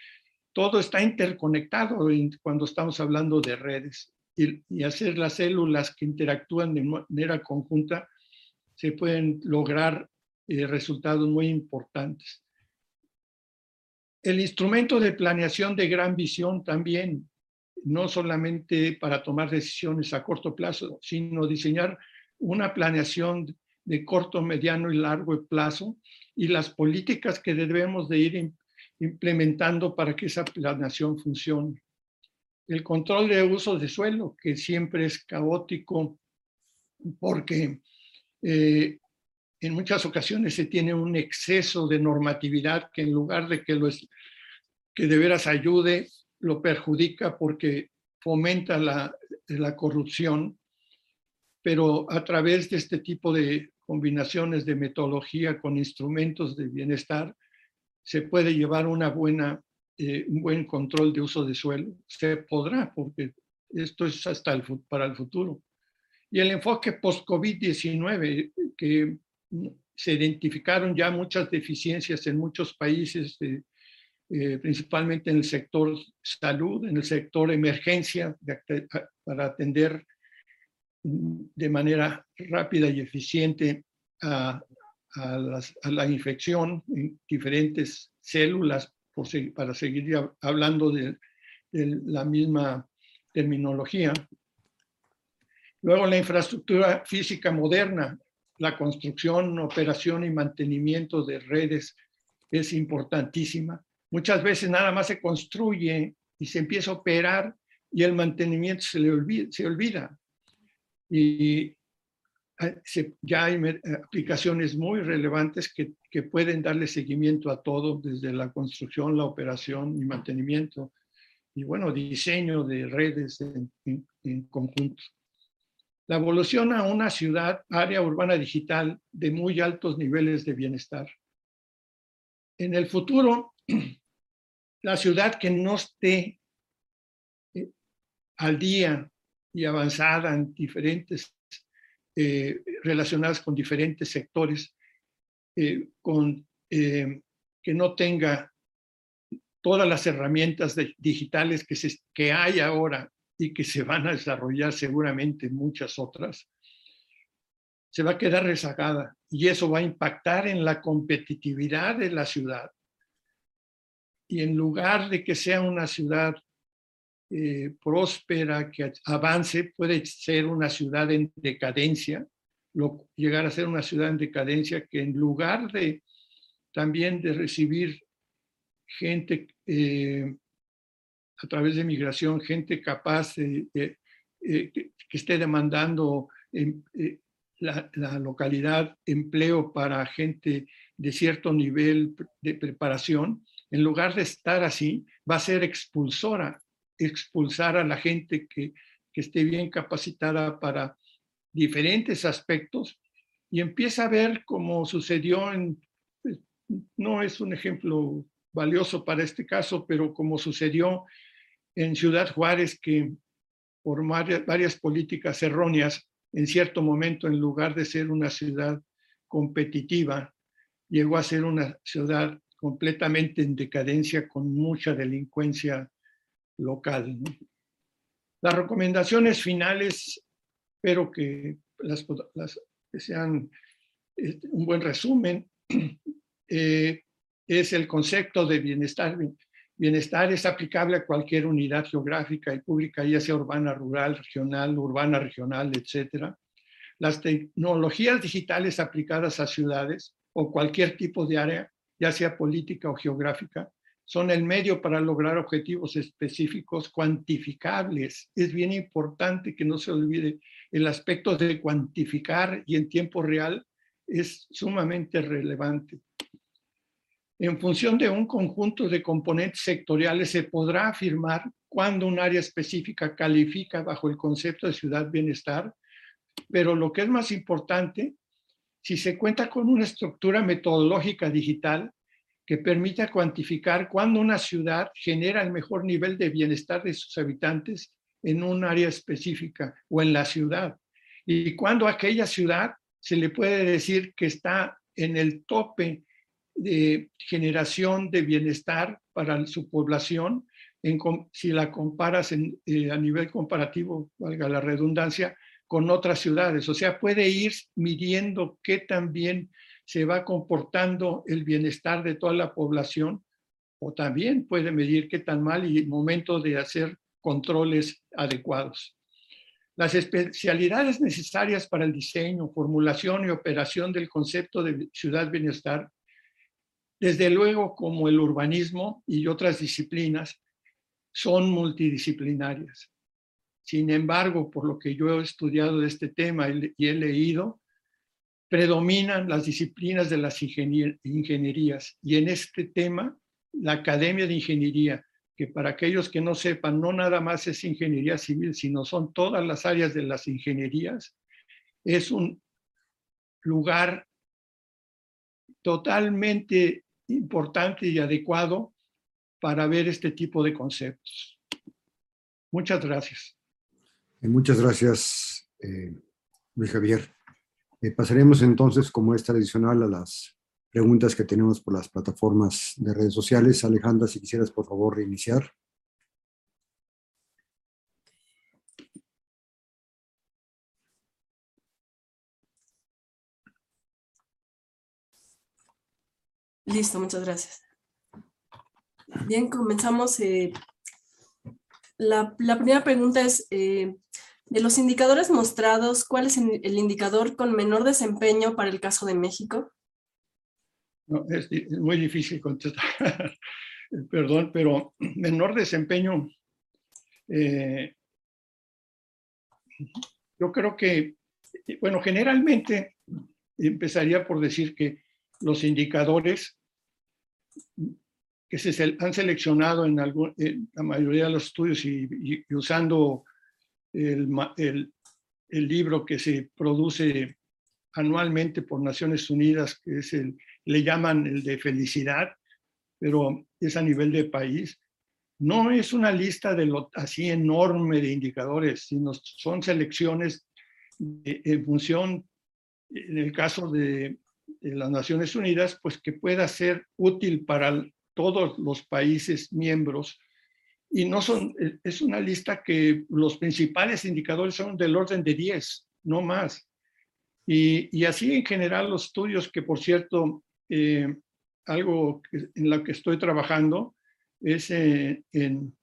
todo está interconectado cuando estamos hablando de redes. Y, hacer las células que interactúan de manera conjunta, se pueden lograr eh, resultados muy importantes. El instrumento de planeación de gran visión también, no solamente para tomar decisiones a corto plazo, sino diseñar una planeación de corto, mediano y largo plazo y las políticas que debemos de ir implementando para que esa planeación funcione. El control de uso de suelo, que siempre es caótico porque eh, en muchas ocasiones se tiene un exceso de normatividad que en lugar de que, lo es, que de veras ayude, lo perjudica porque fomenta la, la corrupción, pero a través de este tipo de combinaciones de metodología con instrumentos de bienestar, se puede llevar una buena, eh, un buen control de uso de suelo. Se podrá, porque esto es hasta el, para el futuro. Y el enfoque post-COVID-19, que se identificaron ya muchas deficiencias en muchos países, eh, principalmente en el sector salud, en el sector emergencia, para atender de manera rápida y eficiente a, la infección en diferentes células, para seguir hablando de la misma terminología. Luego la infraestructura física moderna, la construcción, operación y mantenimiento de redes es importantísima. Muchas veces nada más se construye y se empieza a operar y el mantenimiento se le olvida. Se olvida. Y ya hay aplicaciones muy relevantes que, que, pueden darle seguimiento a todo, desde la construcción, la operación y mantenimiento, y bueno, diseño de redes en, en conjunto. La evolución a una ciudad, área urbana digital de muy altos niveles de bienestar. En el futuro, la ciudad que no esté eh, al día y avanzada en diferentes, eh, relacionadas con diferentes sectores, eh, con, que no tenga todas las herramientas digitales que hay ahora y que se van a desarrollar seguramente muchas otras, se va a quedar rezagada y eso va a impactar en la competitividad de la ciudad. Y en lugar de que sea una ciudad eh, próspera, que avance, puede ser una ciudad en decadencia, lo, llegar a ser una ciudad en decadencia que en lugar de también de recibir gente eh, a través de migración, gente capaz eh, que, esté demandando eh, la, localidad empleo para gente de cierto nivel de preparación, en lugar de estar así, va a ser expulsora, expulsar a la gente que, que esté bien capacitada para diferentes aspectos. Y empieza a ver como sucedió en, pues, no es un ejemplo valioso para este caso, pero como sucedió en Ciudad Juárez, que por varias, políticas erróneas, en cierto momento, en lugar de ser una ciudad competitiva, llegó a ser una ciudad completamente en decadencia con mucha delincuencia local. Las recomendaciones finales, espero que, sean este, un buen resumen, eh, es el concepto de bienestar Bienestar es aplicable a cualquier unidad geográfica y pública, ya sea urbana, rural, regional, urbana, regional, etc. Las tecnologías digitales aplicadas a ciudades o cualquier tipo de área, ya sea política o geográfica, son el medio para lograr objetivos específicos cuantificables. Es bien importante que no se olvide el aspecto de cuantificar y en tiempo real es sumamente relevante. En función de un conjunto de componentes sectoriales se podrá afirmar cuándo un área específica califica bajo el concepto de ciudad bienestar, pero lo que es más importante, si se cuenta con una estructura metodológica digital que permita cuantificar cuándo una ciudad genera el mejor nivel de bienestar de sus habitantes en un área específica o en la ciudad, y cuándo aquella ciudad se le puede decir que está en el tope de generación de bienestar para su población, en, si la comparas eh, a nivel comparativo, valga la redundancia, con otras ciudades. O sea, puede ir midiendo qué también se va comportando el bienestar de toda la población, o también puede medir qué tan mal y el momento de hacer controles adecuados. Las especialidades necesarias para el diseño, formulación y operación del concepto de ciudad bienestar desde luego, como el urbanismo y otras disciplinas, son multidisciplinarias. Sin embargo, por lo que yo he estudiado de este tema y he leído, predominan las disciplinas de las ingenierías. Y en este tema, la Academia de Ingeniería, que para aquellos que no sepan, no nada más es ingeniería civil, sino son todas las áreas de las ingenierías, es un lugar totalmente importante y adecuado para ver este tipo de conceptos. Muchas gracias. Eh, muchas gracias, eh, Luis Javier. Eh, pasaremos entonces, como es tradicional, a las preguntas que tenemos por las plataformas de redes sociales. Alejandra, si quisieras, por favor, reiniciar. Listo, muchas gracias. Bien, comenzamos. Eh, la, primera pregunta es, eh, de los indicadores mostrados, ¿cuál es el indicador con menor desempeño para el caso de México? es, muy difícil contestar, perdón, pero menor desempeño, eh, yo creo que bueno, generalmente empezaría por decir que los indicadores que se han seleccionado en, la mayoría de los estudios y, usando el, el, libro que se produce anualmente por Naciones Unidas, que es el, le llaman el de felicidad, pero es a nivel de país. No es una lista de lo así enorme de indicadores, sino son selecciones en función, en el caso de, las Naciones Unidas, pues que pueda ser útil para todos los países miembros y no son, es una lista que los principales indicadores son del orden de 10, no más. Y, y así en general los estudios que, por cierto, eh, algo en lo que estoy trabajando es eh, en,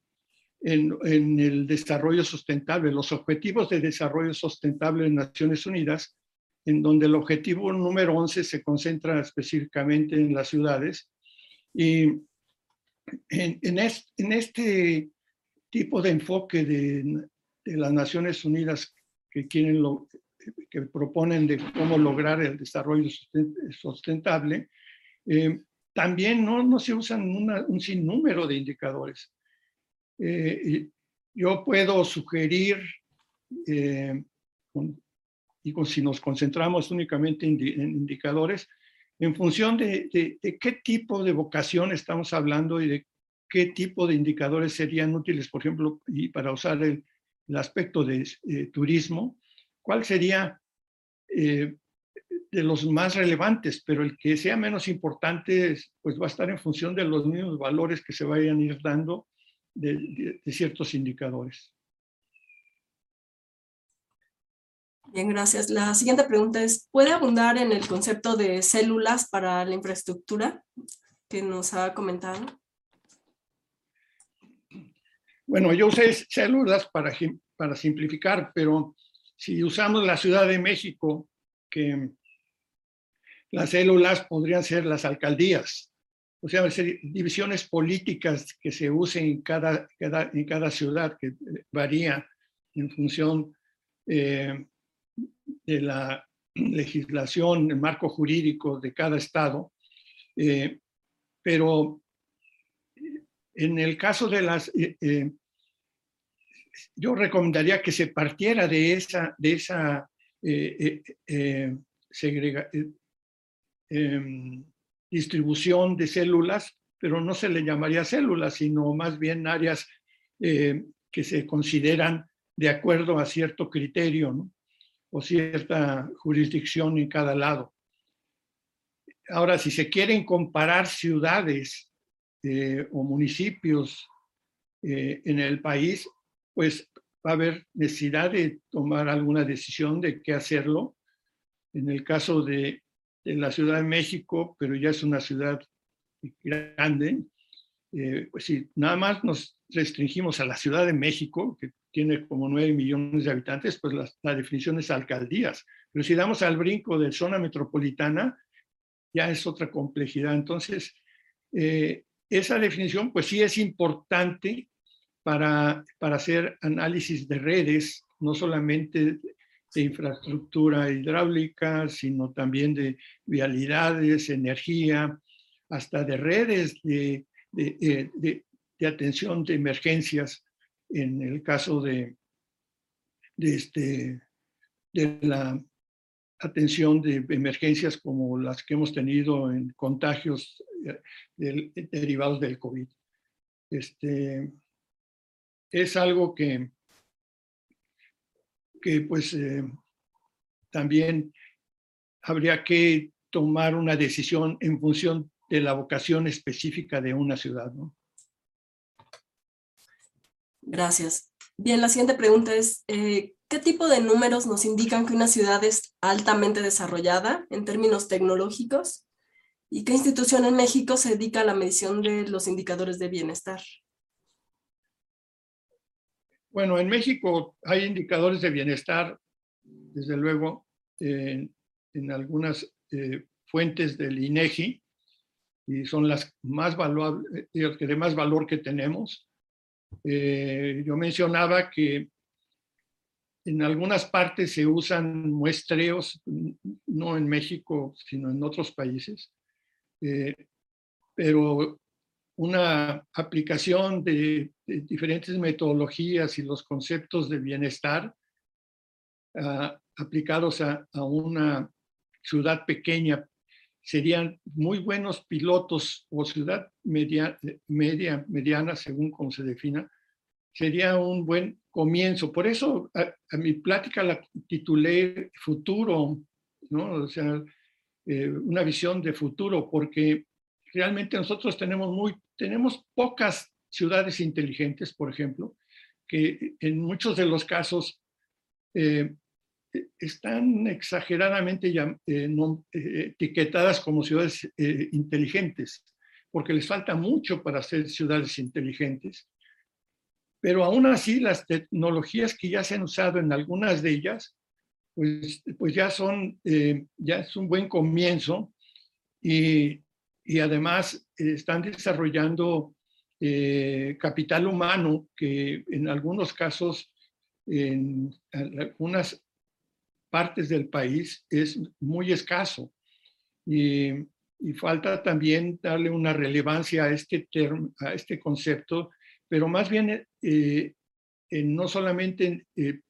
en, en, el desarrollo sustentable, los objetivos de desarrollo sustentable en Naciones Unidas, en donde el objetivo número 11 se concentra específicamente en las ciudades y en, en, este, tipo de enfoque de, las Naciones Unidas que quieren lo, que proponen de cómo lograr el desarrollo sustentable, eh, también no, no, se usan un sinnúmero de indicadores. Eh, yo puedo sugerir, eh, y si nos concentramos únicamente en indicadores, en función de, qué tipo de vocación estamos hablando y de qué tipo de indicadores serían útiles, por ejemplo, y para usar el, aspecto de eh, turismo, cuál sería eh, de los más relevantes, pero el que sea menos importante, pues va a estar en función de los mismos valores que se vayan a ir dando de ciertos indicadores. Bien, gracias. La siguiente pregunta es, ¿puede abundar en el concepto de células para la infraestructura que nos ha comentado? Bueno, yo usé células para, para simplificar, pero si usamos la Ciudad de México, que las células podrían ser las alcaldías, o sea, divisiones políticas que se usen en cada, en cada ciudad, que varía en función eh, de la legislación, el marco jurídico de cada estado, eh, pero en el caso de las, eh, eh, yo recomendaría que se partiera de esa, de esa em, distribución de células, pero no se le llamaría células, sino más bien áreas que se consideran de acuerdo a cierto criterio, ¿no? O cierta jurisdicción en cada lado. Ahora, si se quieren comparar ciudades eh, o municipios eh, en el país, pues va a haber necesidad de tomar alguna decisión de qué hacerlo. En el caso de, de la Ciudad de México, pero ya es una ciudad grande, eh, pues si nada más nos restringimos a la Ciudad de México, que tiene como 9 millones de habitantes, pues la, definición es alcaldías. Pero si damos al brinco de zona metropolitana, ya es otra complejidad. Entonces, eh, esa definición, pues sí es importante para, para hacer análisis de redes, no solamente de infraestructura hidráulica, sino también de vialidades, energía, hasta de redes de, de, eh, de, de atención de emergencias en el caso de, este, de la atención de emergencias como las que hemos tenido en contagios eh, derivados del COVID. Este, es algo que, que pues eh, también habría que tomar una decisión en función de la vocación específica de una ciudad. Gracias. Bien, la siguiente pregunta es, eh, ¿qué tipo de números nos indican que una ciudad es altamente desarrollada en términos tecnológicos? ¿Y qué institución en México se dedica a la medición de los indicadores de bienestar? Bueno, en México hay indicadores de bienestar, desde luego, en algunas eh, fuentes del INEGI, y son las más valuables, eh, de más valor que tenemos. Eh, yo mencionaba que en algunas partes se usan muestreos, no en México, sino en otros países, eh, pero una aplicación de, diferentes metodologías y los conceptos de bienestar ah, aplicados a, una ciudad pequeña serían muy buenos pilotos o ciudad media, media mediana, según como se defina, sería un buen comienzo. Por eso a, mi plática la titulé Futuro, ¿no? O sea, eh, una visión de futuro, porque realmente nosotros tenemos, muy, tenemos pocas ciudades inteligentes, por ejemplo, que en muchos de los casos eh, están exageradamente eh, etiquetadas como ciudades inteligentes, porque les falta mucho para ser ciudades inteligentes pero aún así las tecnologías que ya se han usado en algunas de ellas, pues, pues ya son, eh, ya es un buen comienzo y, y además están desarrollando eh, capital humano que en algunos casos, en algunas partes del país es muy escaso. Y, falta también darle una relevancia a este, a este concepto pero más bien eh, no solamente en,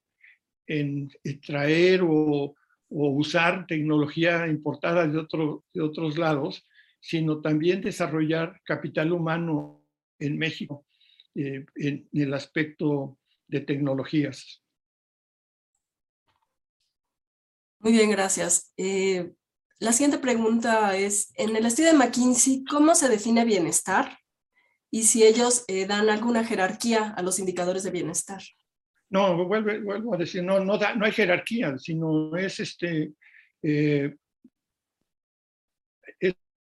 eh, extraer o, usar tecnología importada de, de otros lados, sino también desarrollar capital humano en México eh, en, el aspecto de tecnologías. Muy bien, gracias. la siguiente pregunta es, en el estudio de McKinsey, ¿cómo se define bienestar? y si ellos eh, dan alguna jerarquía a los indicadores de bienestar. No, vuelvo, a decir, no, no, no hay jerarquía, sino es este, eh,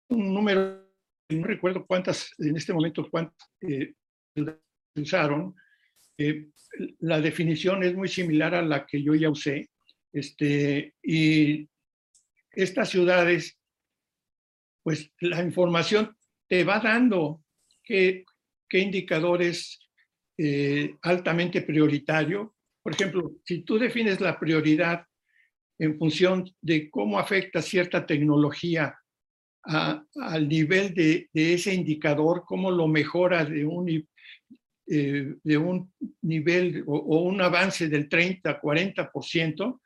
un número, no recuerdo cuántas, en este momento cuántas eh, usaron. la definición es muy similar a la que yo ya usé. Este, y estas ciudades, pues la información te va dando qué, qué indicadores eh, altamente prioritario. Por ejemplo, si tú defines la prioridad en función de cómo afecta cierta tecnología al nivel de, ese indicador, cómo lo mejora de un, eh, de un nivel o, o, un avance del 30, 40%,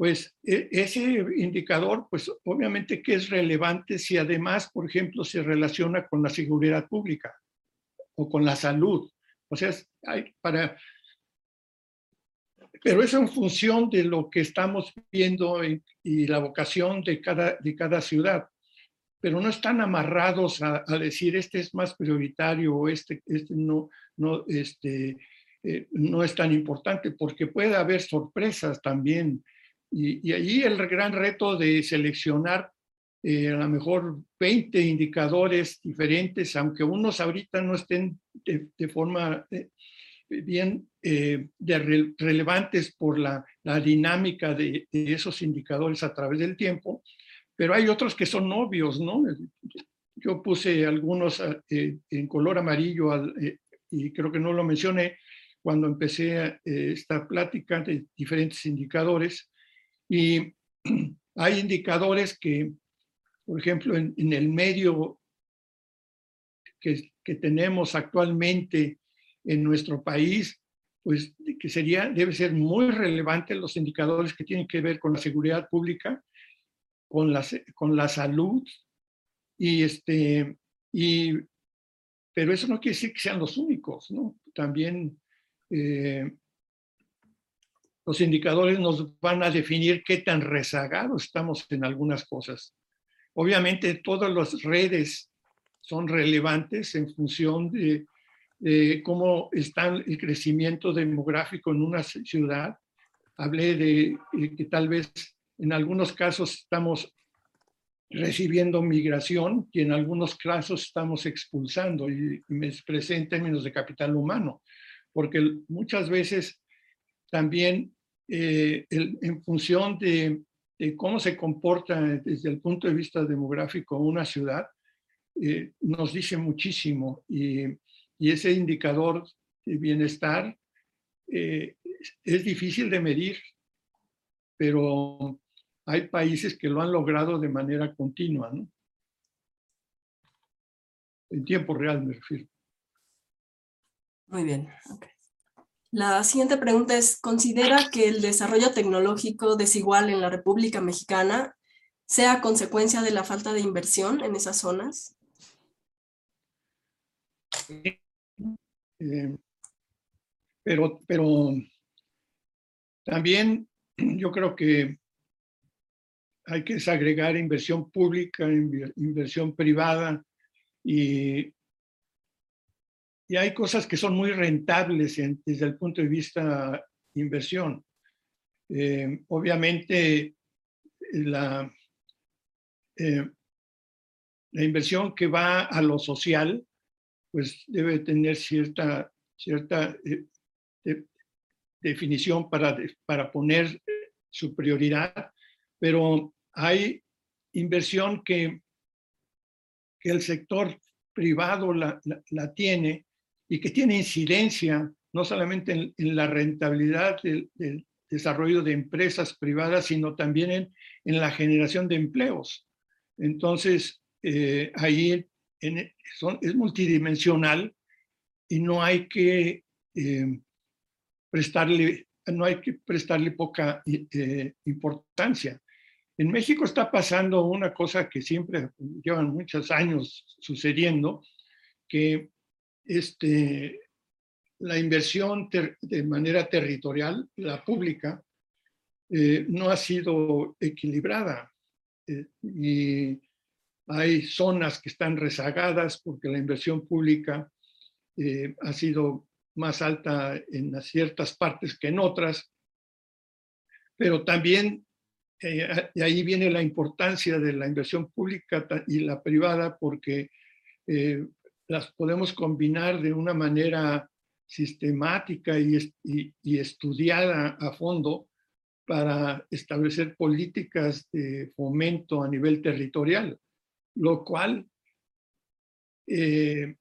pues e, ese indicador, pues obviamente que es relevante si además, por ejemplo, se relaciona con la seguridad pública o con la salud. O sea, hay para... Pero eso en función de lo que estamos viendo y la vocación de cada, de cada ciudad. Pero no están amarrados a, decir este es más prioritario o este, este no, no, este, eh, no es tan importante, porque puede haber sorpresas también y, ahí el gran reto de seleccionar eh, a lo mejor 20 indicadores diferentes, aunque unos ahorita no estén de, forma eh, bien eh, de relevantes por la, la dinámica de, esos indicadores a través del tiempo, pero hay otros que son obvios, ¿no? Yo puse algunos en color amarillo y creo que no lo mencioné cuando empecé esta plática de diferentes indicadores y hay indicadores que, por ejemplo, en, el medio que, que, tenemos actualmente en nuestro país, pues que sería, debe ser muy relevante los indicadores que tienen que ver con la seguridad pública, con la, con la salud, y este, y, pero eso no quiere decir que sean los únicos, ¿no? También eh, los indicadores nos van a definir qué tan rezagados estamos en algunas cosas. Obviamente todas las redes son relevantes en función de, cómo está el crecimiento demográfico en una ciudad. Hablé de que tal vez en algunos casos estamos recibiendo migración y en algunos casos estamos expulsando, y me expresé en términos de capital humano, porque muchas veces también eh, en función de, cómo se comporta desde el punto de vista demográfico una ciudad, eh, nos dice muchísimo y, ese indicador de bienestar eh, es difícil de medir, pero hay países que lo han logrado de manera continua, ¿no? En tiempo real me refiero. Muy bien. La siguiente pregunta es, ¿considera que el desarrollo tecnológico desigual en la República Mexicana sea consecuencia de la falta de inversión en esas zonas? Eh, pero, pero también yo creo que hay que desagregar inversión pública, inversión privada y, y hay cosas que son muy rentables desde el punto de vista inversión. Eh, obviamente la, eh, la inversión que va a lo social pues debe tener cierta, cierta eh, definición para, para poner su prioridad, pero hay inversión que, que el sector privado la, la, tiene y que tiene incidencia no solamente en, la rentabilidad del, desarrollo de empresas privadas, sino también en, en la generación de empleos. Entonces, eh, ahí en, son, es multidimensional y no hay que eh, prestarle, no hay que prestarle poca eh, importancia. En México está pasando una cosa que siempre llevan muchos años sucediendo, que este, la inversión de manera territorial, la pública, eh, no ha sido equilibrada. Eh, y hay zonas que están rezagadas porque la inversión pública eh, ha sido más alta en ciertas partes que en otras, pero también eh, de ahí viene la importancia de la inversión pública y la privada porque las podemos combinar de una manera sistemática y, y, estudiada a fondo para establecer políticas de fomento a nivel territorial, lo cual, eh,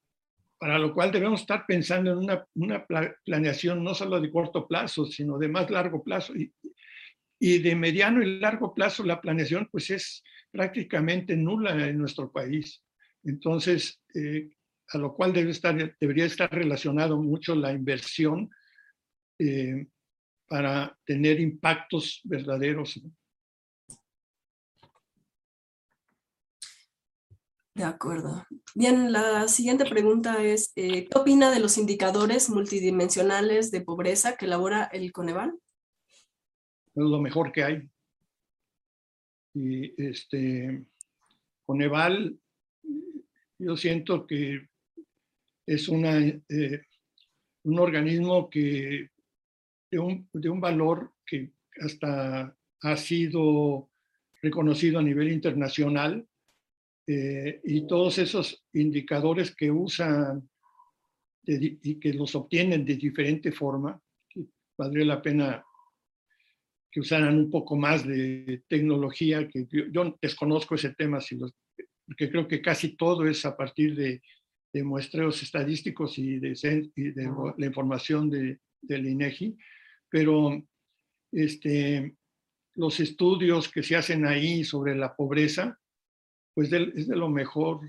para lo cual debemos estar pensando en una, una, planeación no solo de corto plazo, sino de más largo plazo. Y, y de mediano y largo plazo la planeación pues es prácticamente nula en nuestro país. Entonces, eh, a lo cual debe estar, debería estar relacionado mucho la inversión eh, para tener impactos verdaderos. De acuerdo. Bien, la siguiente pregunta es, eh, ¿qué opina de los indicadores multidimensionales de pobreza que elabora el Coneval? es lo mejor que hay. Y este, Coneval, yo siento que es una, eh, un organismo que de un, de un valor que hasta ha sido reconocido a nivel internacional eh, y todos esos indicadores que usan y que los obtienen de diferente forma, valdría la pena que usaran un poco más de tecnología, que yo, desconozco ese tema, porque creo que casi todo es a partir de, muestreos estadísticos y de, la información de, del INEGI, pero este, los estudios que se hacen ahí sobre la pobreza, pues es de lo mejor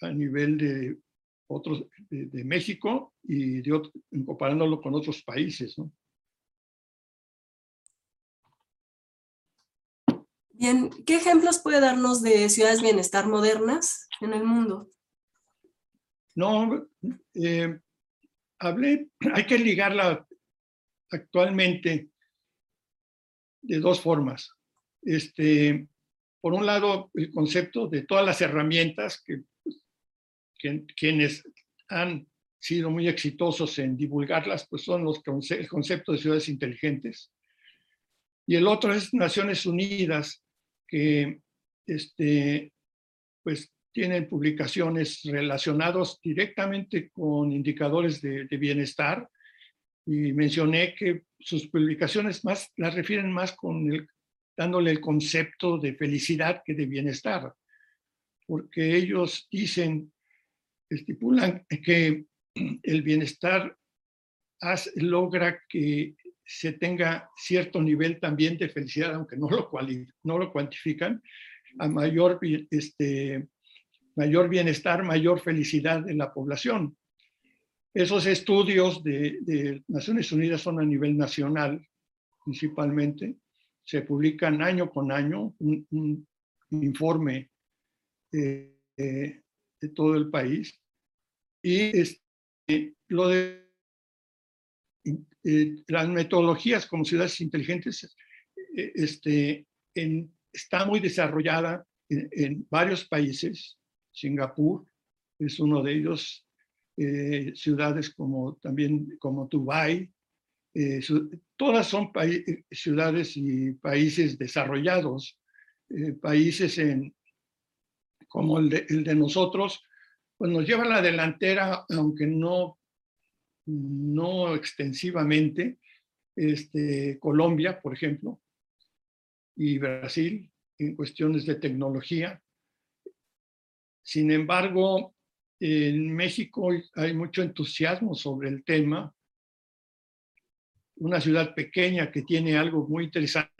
a nivel de otros, de, México y de comparándolo con otros países, ¿no? Bien, ¿qué ejemplos puede darnos de ciudades bienestar modernas en el mundo? No, eh, hablé, hay que ligarla actualmente de dos formas. Este, por un lado, el concepto de todas las herramientas que, quienes han sido muy exitosos en divulgarlas, pues son los el concepto de ciudades inteligentes. Y el otro es Naciones Unidas, que este, pues, tienen publicaciones relacionadas directamente con indicadores de, bienestar. Y mencioné que sus publicaciones más las refieren más con el, dándole el concepto de felicidad que de bienestar, porque ellos dicen, estipulan que el bienestar logra que se tenga cierto nivel también de felicidad, aunque no lo, no lo cuantifican, a mayor, este, mayor bienestar, mayor felicidad de la población. Esos estudios de, Naciones Unidas son a nivel nacional, principalmente. Se publican año con año un, informe eh, de todo el país. Y este, lo de eh, las metodologías como ciudades inteligentes eh, este, está muy desarrollada en, varios países. Singapur es uno de ellos. Eh, ciudades como también como Dubái. todas son ciudades y países desarrollados. países en, como el de, el de nosotros, pues nos lleva a la delantera, aunque no no extensivamente, este, Colombia, por ejemplo, y Brasil en cuestiones de tecnología. Sin embargo, en México hay mucho entusiasmo sobre el tema. Una ciudad pequeña que tiene algo muy interesante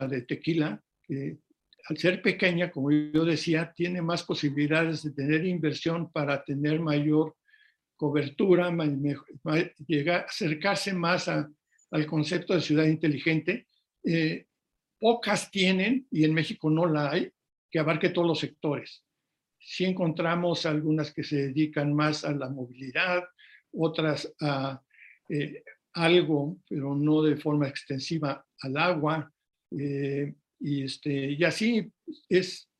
de tequila, que al ser pequeña, como yo decía, tiene más posibilidades de tener inversión para tener mayor cobertura, llegar, acercarse más al concepto de ciudad inteligente. Eh, pocas tienen, y en México no la hay, que abarque todos los sectores. Sí encontramos algunas que se dedican más a la movilidad, otras a eh, algo, pero no de forma extensiva, al agua, eh, y, este, y así es,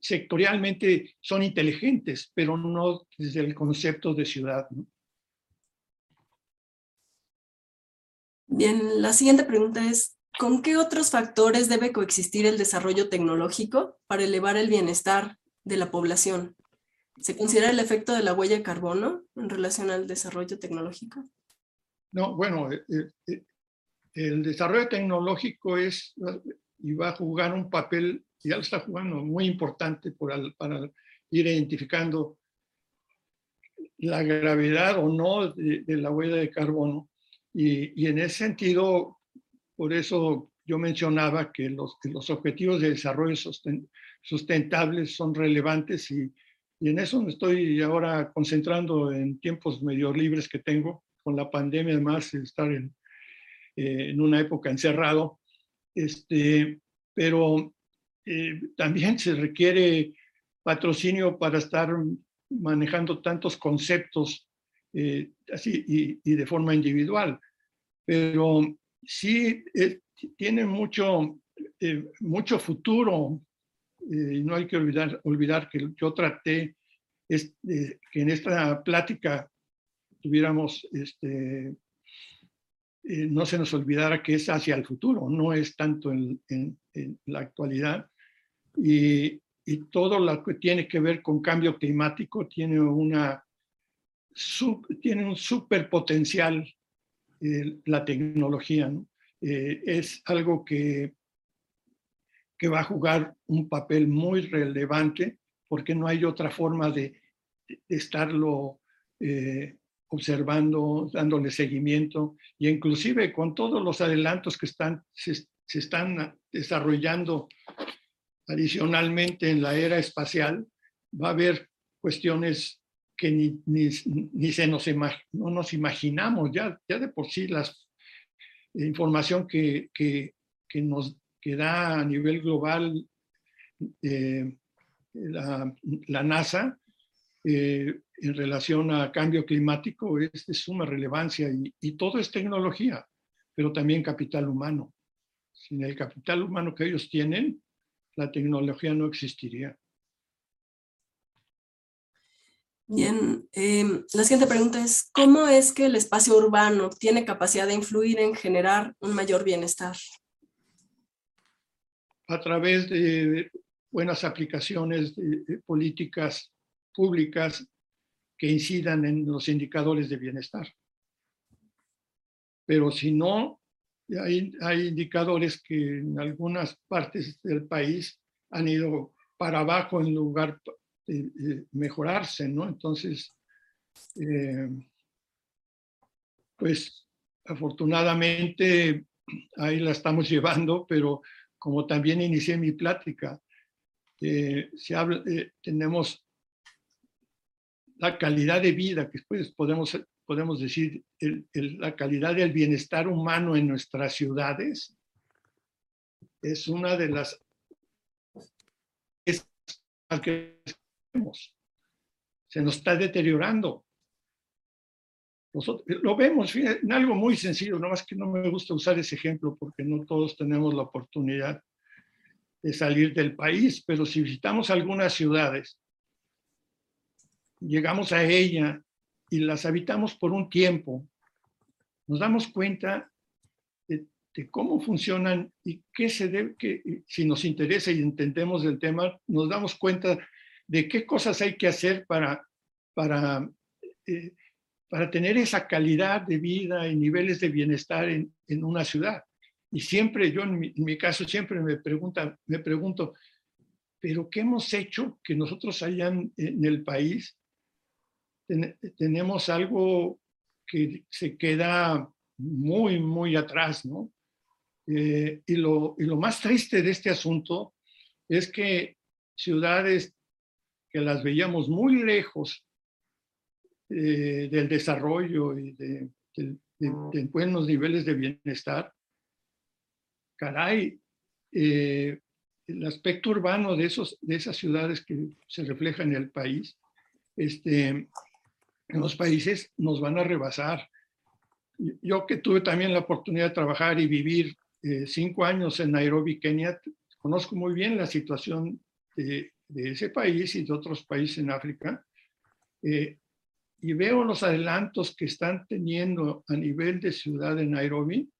sectorialmente son inteligentes, pero no desde el concepto de ciudad. Bien, la siguiente pregunta es, ¿con qué otros factores debe coexistir el desarrollo tecnológico para elevar el bienestar de la población? ¿Se considera el efecto de la huella de carbono en relación al desarrollo tecnológico? No, bueno, eh, eh, el desarrollo tecnológico es y va a jugar un papel, ya lo está jugando, muy importante para ir identificando la gravedad o no de, la huella de carbono. Y, en ese sentido, por eso yo mencionaba que los, los objetivos de desarrollo sustentables son relevantes y, y en eso me estoy ahora concentrando en tiempos medio libres que tengo, con la pandemia además, estar en, eh, en una época encerrado, este, pero eh, también se requiere patrocinio para estar manejando tantos conceptos eh, así y, de forma individual. Pero sí tiene mucho, mucho futuro y no hay que olvidar, olvidar que yo traté que en esta plática tuviéramos este, eh, no se nos olvidara que es hacia el futuro, no es tanto en, la actualidad. Y, todo lo que tiene que ver con cambio climático tiene, una, tiene un eh, la tecnología. Eh, es algo que, que va a jugar un papel muy relevante porque no hay otra forma de, estarlo observando, dándole seguimiento, y inclusive con todos los adelantos que están, se, están desarrollando adicionalmente en la era espacial, va a haber cuestiones que ni, ni, se nos, no nos imaginamos, ya, ya de por sí la información que, que, que nos que da a nivel global eh, la, la, NASA, eh, en relación a cambio climático es de suma relevancia y, todo es tecnología, pero también capital humano. Sin el capital humano que ellos tienen, la tecnología no existiría. Bien, em, la siguiente pregunta es, ¿cómo es que el espacio urbano tiene capacidad de influir en generar un mayor bienestar? A través de buenas aplicaciones de políticas públicas que incidan en los indicadores de bienestar. Pero si no, hay, hay indicadores que en algunas partes del país han ido para abajo en lugar mejorarse, ¿no? Entonces, pues afortunadamente ahí la estamos llevando, pero como también inicié mi plática, se habla, tenemos la calidad de vida, que después podemos, podemos decir la calidad del bienestar humano en nuestras ciudades, es una de las que se nos está deteriorando. Lo vemos en algo muy sencillo, no más que no me gusta usar ese ejemplo porque no todos tenemos la oportunidad de salir del país, pero si visitamos algunas ciudades, llegamos a ella y las habitamos por un tiempo, nos damos cuenta de, cómo funcionan y qué se debe, que si nos interesa y entendemos el tema, nos damos cuenta de qué cosas hay que hacer para, para, eh, para tener esa calidad de vida y niveles de bienestar en, en una ciudad. Y siempre, yo en mi, en mi, caso, siempre me, pregunta, me pregunto, ¿pero qué hemos hecho que nosotros hayan en el país tenemos algo que se queda muy, muy atrás, ¿no? Eh, y, lo, y lo más triste de este asunto es que ciudades que las veíamos muy lejos eh, del desarrollo y de, buenos niveles de bienestar, caray, eh, el aspecto urbano de, esos, de esas ciudades que se refleja en el país, este, en los países nos van a rebasar. Yo que tuve también la oportunidad de trabajar y vivir eh, cinco años en Nairobi, Kenia, conozco muy bien la situación de, ese país y de otros países en África. Eh, y veo los adelantos que están teniendo a nivel de ciudad de Nairobi,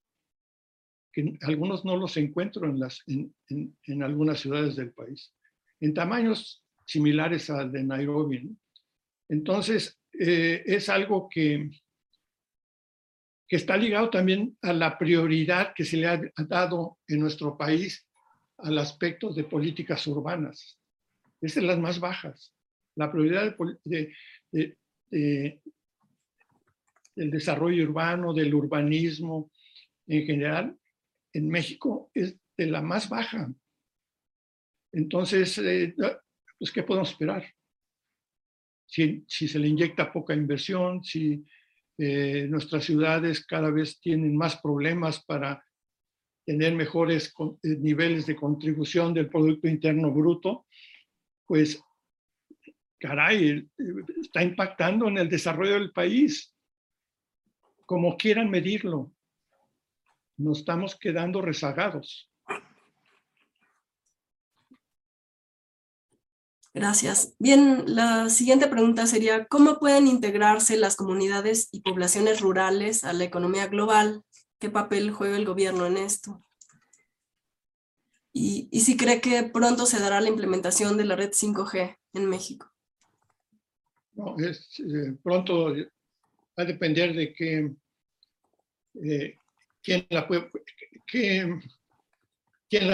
que algunos no los encuentro en, las, en, en algunas ciudades del país, en tamaños similares al de Nairobi. Entonces, eh, es algo que, que está ligado también a la prioridad que se le ha dado en nuestro país al aspecto de políticas urbanas. Es de las más bajas. La prioridad de, del desarrollo urbano, del urbanismo en general, en México es de la más baja. Entonces, eh, pues, ¿qué podemos esperar? si, se le inyecta poca inversión, si eh, nuestras ciudades cada vez tienen más problemas para tener mejores eh, niveles de contribución del Producto Interno Bruto, pues, caray, eh, está impactando en el desarrollo del país, como quieran medirlo. Nos estamos quedando rezagados. Gracias. Bien, la siguiente pregunta sería, ¿cómo pueden integrarse las comunidades y poblaciones rurales a la economía global? ¿Qué papel juega el gobierno en esto? Y, si cree que pronto se dará la implementación de la red 5G en México. No, es, eh, pronto va a depender de qué, eh, quién la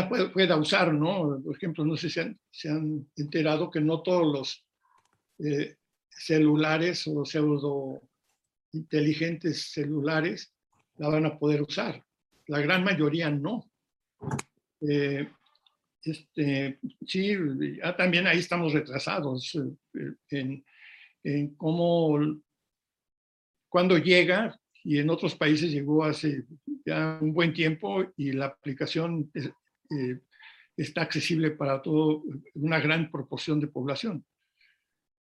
pueda usar, ¿no? Por ejemplo, no sé si se han enterado que no todos los eh, celulares o pseudo inteligentes celulares la van a poder usar. La gran mayoría no. Eh, este, sí, ya también ahí estamos retrasados eh, en, en cómo, cuando llega, y en otros países llegó hace ya un buen tiempo y la aplicación eh, está accesible para todo, una gran proporción de población.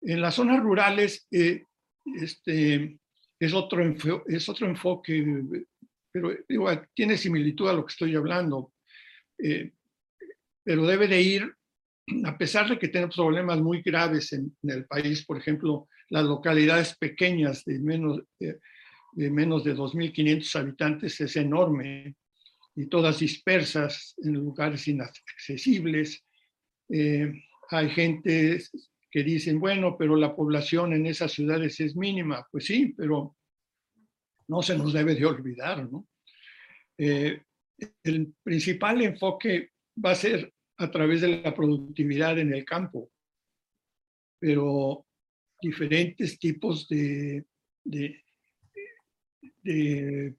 En las zonas rurales este, es, otro es otro enfoque, pero tiene similitud a lo que estoy hablando, eh, pero debe de ir, a pesar de que tenemos problemas muy graves en, el país, por ejemplo, las localidades pequeñas de menos, de menos de 2.500 habitantes es enorme y todas dispersas en lugares inaccesibles. Eh, hay gente que dicen, bueno, pero la población en esas ciudades es mínima. Pues sí, pero no se nos debe de olvidar, ¿no? Eh, el principal enfoque va a ser a través de la productividad en el campo. pero diferentes tipos de, de, de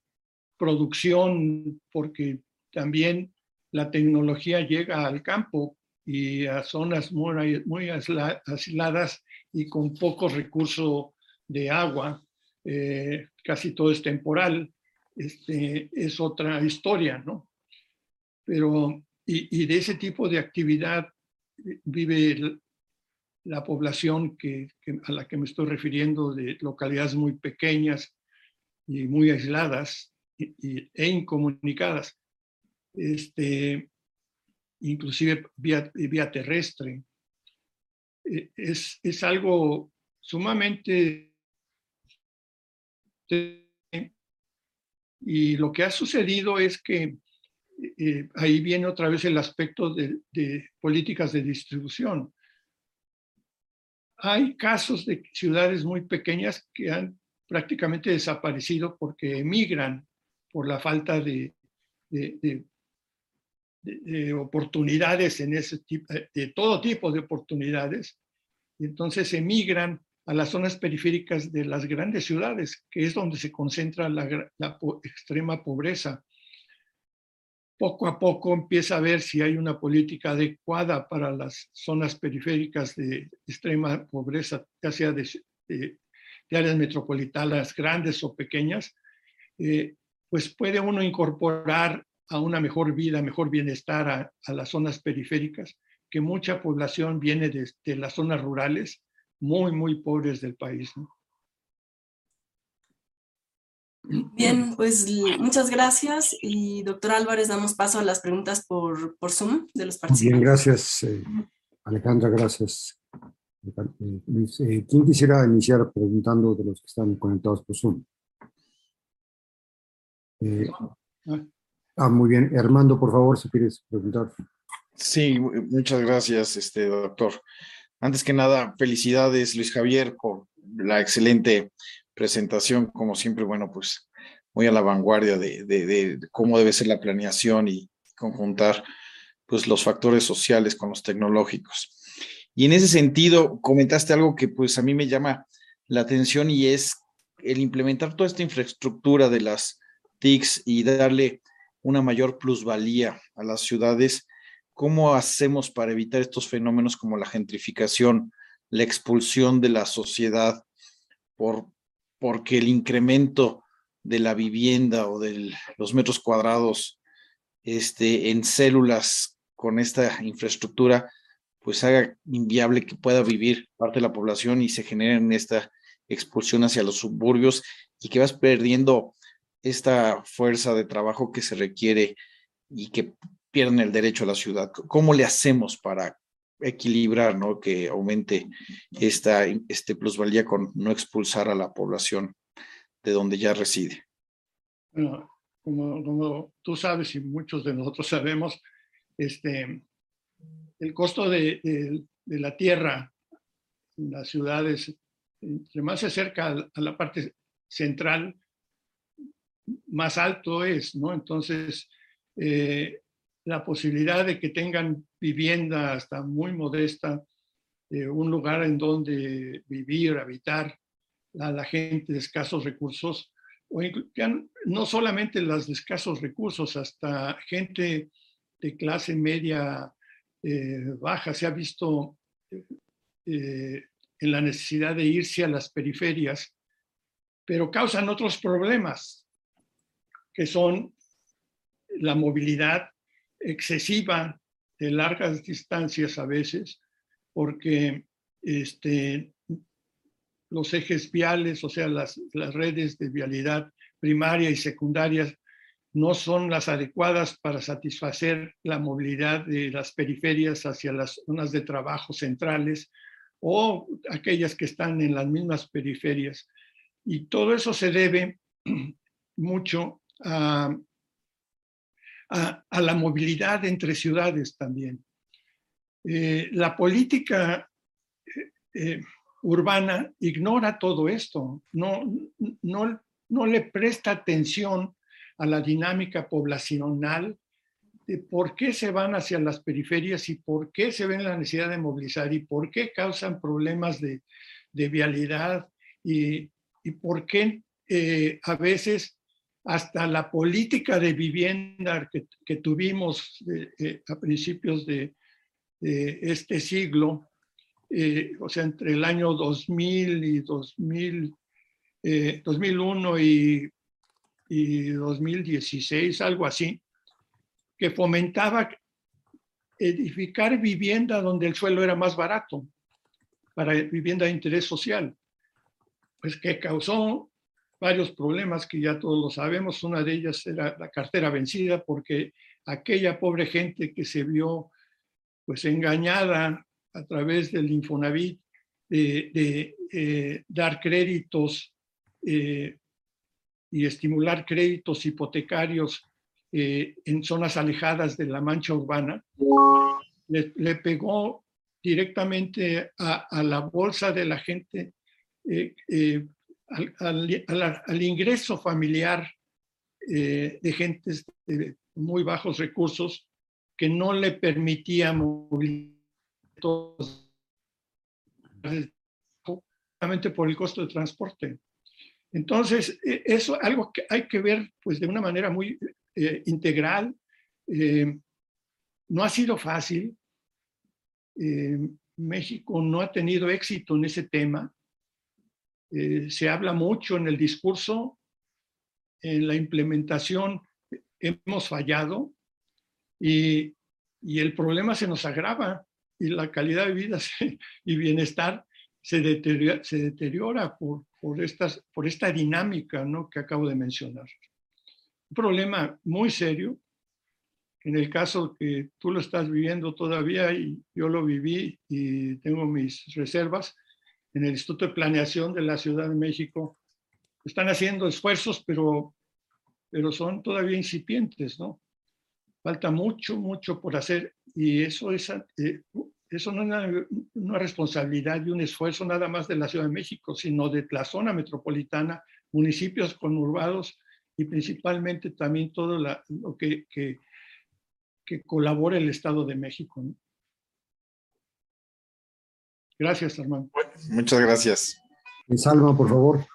producción, porque también la tecnología llega al campo y a zonas muy, muy aisladas y con poco recurso de agua, eh, casi todo es temporal, este, es otra historia, ¿no? Pero, y, y de ese tipo de actividad vive la población que, que, a la que me estoy refiriendo, de localidades muy pequeñas y muy aisladas y, e incomunicadas, este, inclusive vía, terrestre. E, es, es algo sumamente... Y lo que ha sucedido es que eh, ahí viene otra vez el aspecto de, políticas de distribución. Hay casos de ciudades muy pequeñas que han prácticamente desaparecido porque emigran por la falta de oportunidades en ese tipo, de todo tipo de oportunidades. Y entonces emigran a las zonas periféricas de las grandes ciudades, que es donde se concentra la, la extrema pobreza poco a poco empieza a ver si hay una política adecuada para las zonas periféricas de extrema pobreza, ya sea de, de, de áreas metropolitanas grandes o pequeñas, eh, pues puede uno incorporar a una mejor vida, mejor bienestar a, a las zonas periféricas, que mucha población viene de, de, las zonas rurales muy, muy pobres del país. ¿no? Bien, pues muchas gracias y doctor Álvarez, damos paso a las preguntas por, por Zoom de los participantes. Bien, gracias eh, Alejandra, gracias. Eh, ¿Quién quisiera iniciar preguntando de los que están conectados por Zoom? Eh, ah, muy bien. Armando, por favor, si quieres preguntar. Sí, muchas gracias, este doctor. Antes que nada, felicidades, Luis Javier, por la excelente presentación, como siempre, bueno, pues muy a la vanguardia de, cómo debe ser la planeación y conjuntar pues los factores sociales con los tecnológicos. Y en ese sentido, comentaste algo que pues a mí me llama la atención y es el implementar toda esta infraestructura de las TICs y darle una mayor plusvalía a las ciudades. ¿Cómo hacemos para evitar estos fenómenos como la gentrificación, la expulsión de la sociedad por porque el incremento de la vivienda o de los metros cuadrados este, en células con esta infraestructura, pues haga inviable que pueda vivir parte de la población y se genere esta expulsión hacia los suburbios y que vas perdiendo esta fuerza de trabajo que se requiere y que pierden el derecho a la ciudad. ¿Cómo le hacemos para equilibrar, ¿no? Que aumente esta este plusvalía con no expulsar a la población de donde ya reside. Bueno, como, como tú sabes y muchos de nosotros sabemos, este, el costo de, de, de la tierra en las ciudades, entre más se acerca a la parte central, más alto es, ¿no? Entonces, eh, la posibilidad de que tengan vivienda hasta muy modesta, eh, un lugar en donde vivir, habitar a la gente de escasos recursos, o no solamente las de escasos recursos, hasta gente de clase media eh, baja se ha visto en la necesidad de irse a las periferias, pero causan otros problemas, que son la movilidad excesiva de largas distancias a veces, porque este, los ejes viales, o sea, las, las redes de vialidad primaria y secundaria, no son las adecuadas para satisfacer la movilidad de las periferias hacia las zonas de trabajo centrales o aquellas que están en las mismas periferias. Y todo eso se debe mucho a a, la movilidad entre ciudades también. Eh, la política eh, eh, urbana ignora todo esto, no, no, no le presta atención a la dinámica poblacional de por qué se van hacia las periferias y por qué se ven la necesidad de movilizar y por qué causan problemas de, de vialidad y, y por qué a veces hasta la política de vivienda que, que tuvimos eh, a principios de, de, este siglo, eh, o sea, entre el año 2000 y 2000, 2001 y, y 2016, algo así, que fomentaba edificar vivienda donde el suelo era más barato, para vivienda de interés social, pues que causó varios problemas que ya todos lo sabemos. Una de ellas era la cartera vencida porque aquella pobre gente que se vio pues engañada a través del Infonavit de, eh, dar créditos eh, y estimular créditos hipotecarios eh, en zonas alejadas de la mancha urbana, le, pegó directamente a, la bolsa de la gente al, al, ingreso familiar eh, de gentes de muy bajos recursos que no le permitía movilizar por el costo de transporte. Entonces, e, eso es algo que hay que ver pues, de una manera muy eh, integral. Eh, no ha sido fácil. México no ha tenido éxito en ese tema. Eh, se habla mucho en el discurso, en la implementación hemos fallado y, y el problema se nos agrava y la calidad de vida y bienestar se deteriora, se deteriora por, por, estas, por esta dinámica ¿no? que acabo de mencionar un problema muy serio. En el caso que tú lo estás viviendo todavía y yo lo viví y tengo mis reservas, en el Instituto de Planeación de la Ciudad de México están haciendo esfuerzos, pero, pero son todavía incipientes, ¿no? Falta mucho, mucho por hacer y eso es, eh, eso no es una, responsabilidad y un esfuerzo nada más de la Ciudad de México, sino de la zona metropolitana, municipios conurbados y principalmente también todo la, lo que, que, colabora el Estado de México. ¿no? Gracias, Armando. Muchas gracias. Salma, por favor.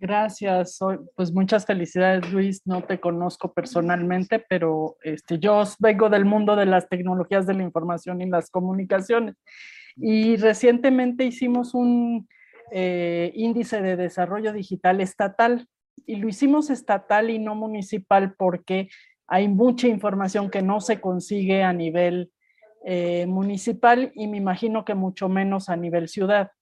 Gracias, pues muchas felicidades Luis, no te conozco personalmente, pero este, yo vengo del mundo de las tecnologías de la información y las comunicaciones y recientemente hicimos un eh, índice de desarrollo digital estatal y lo hicimos estatal y no municipal porque hay mucha información que no se consigue a nivel eh, municipal y me imagino que mucho menos a nivel ciudad.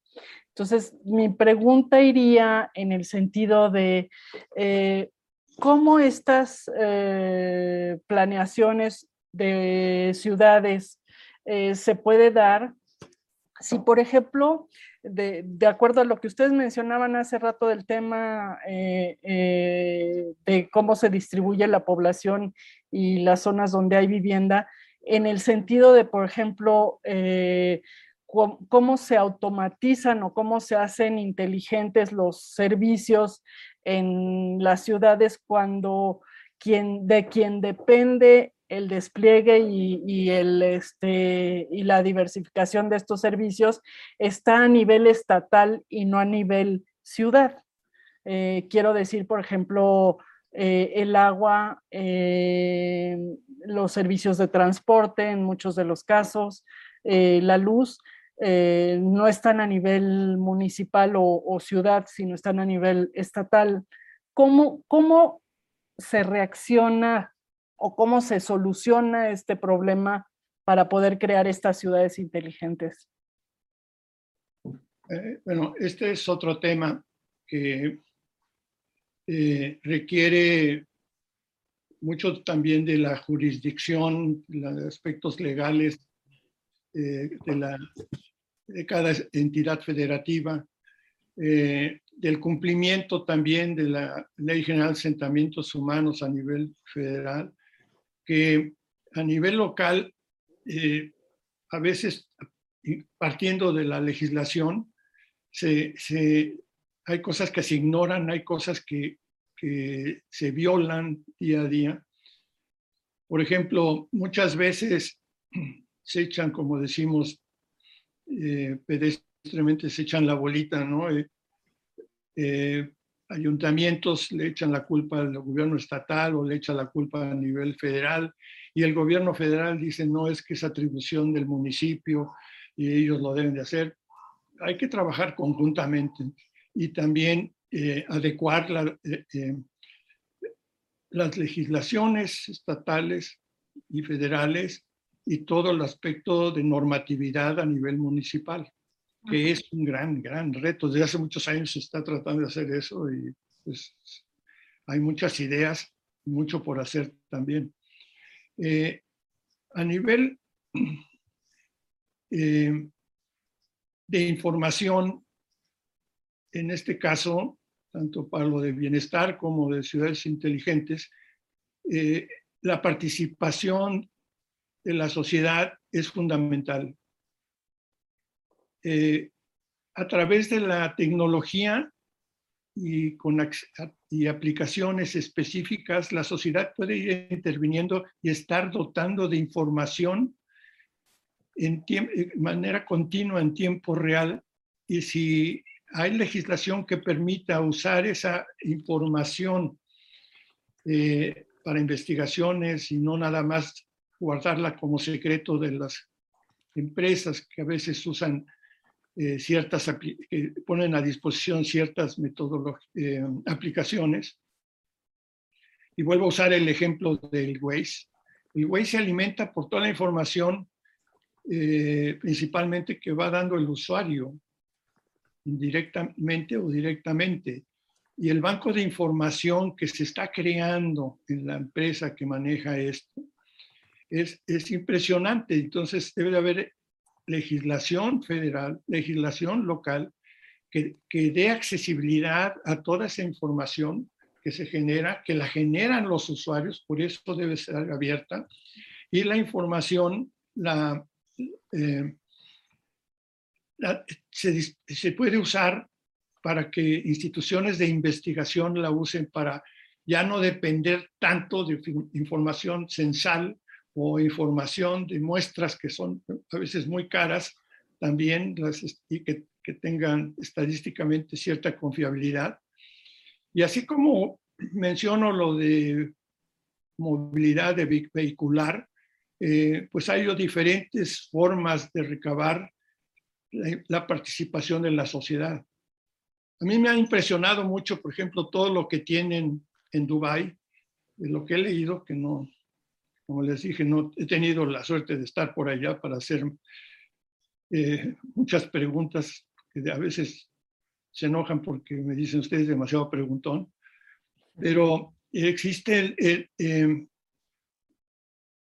Entonces, mi pregunta iría en el sentido de eh, cómo estas eh, planeaciones de ciudades se puede dar si, por ejemplo, de, de, acuerdo a lo que ustedes mencionaban hace rato del tema de cómo se distribuye la población y las zonas donde hay vivienda, en el sentido de, por ejemplo, eh, cómo se automatizan o cómo se hacen inteligentes los servicios en las ciudades cuando quien, de quien depende el despliegue y, el, este, y la diversificación de estos servicios está a nivel estatal y no a nivel ciudad. Eh, quiero decir, por ejemplo, eh, el agua, eh, los servicios de transporte en muchos de los casos, eh, la luz, no están a nivel municipal o, o, ciudad, sino están a nivel estatal. ¿Cómo, cómo se reacciona o cómo se soluciona este problema para poder crear estas ciudades inteligentes? Bueno, este es otro tema que eh, requiere mucho también de la jurisdicción, los aspectos legales eh, de, la, de, cada entidad federativa, eh, del cumplimiento también de la Ley General de Asentamientos Humanos a nivel federal que a nivel local, eh, a veces partiendo de la legislación, se, se, hay cosas que se ignoran, hay cosas que, que, se violan día a día. Por ejemplo, muchas veces se echan, como decimos, eh, pedestremente se echan la bolita, ¿no? Eh, eh, ayuntamientos le echan la culpa al gobierno estatal o le echan la culpa a nivel federal y el gobierno federal dice no es que es atribución del municipio y ellos lo deben de hacer. Hay que trabajar conjuntamente y también adecuar la, las legislaciones estatales y federales y todo el aspecto de normatividad a nivel municipal, que es un gran, gran reto. Desde hace muchos años se está tratando de hacer eso y pues hay muchas ideas, mucho por hacer también. Eh, a nivel eh, de información, en este caso, tanto para lo de bienestar como de ciudades inteligentes, eh, la participación de la sociedad es fundamental. Eh, a través de la tecnología y, con, y aplicaciones específicas, la sociedad puede ir interviniendo y estar dotando de información en de manera continua, en tiempo real. Y si hay legislación que permita usar esa información eh, para investigaciones y no nada más guardarla como secreto de las empresas que a veces usan eh, ciertas, que ponen a disposición ciertas eh, aplicaciones. Y vuelvo a usar el ejemplo del Waze. El Waze se alimenta por toda la información, principalmente que va dando el usuario indirectamente o directamente. Y el banco de información que se está creando en la empresa que maneja esto es, es impresionante. Entonces debe de haber legislación federal, legislación local, que, que dé accesibilidad a toda esa información que se genera, que la generan los usuarios, por eso debe ser abierta, y la información la, eh, se, puede usar para que instituciones de investigación la usen para ya no depender tanto de información censal o información de muestras que son a veces muy caras también y que, tengan estadísticamente cierta confiabilidad. Y así como menciono lo de movilidad vehicular, eh, pues hay diferentes formas de recabar la, participación de la sociedad. A mí me ha impresionado mucho, por ejemplo, todo lo que tienen en Dubái, de lo que he leído, que no, como les dije, no he tenido la suerte de estar por allá para hacer eh, muchas preguntas que a veces se enojan porque me dicen ustedes demasiado preguntón, pero existe el, em,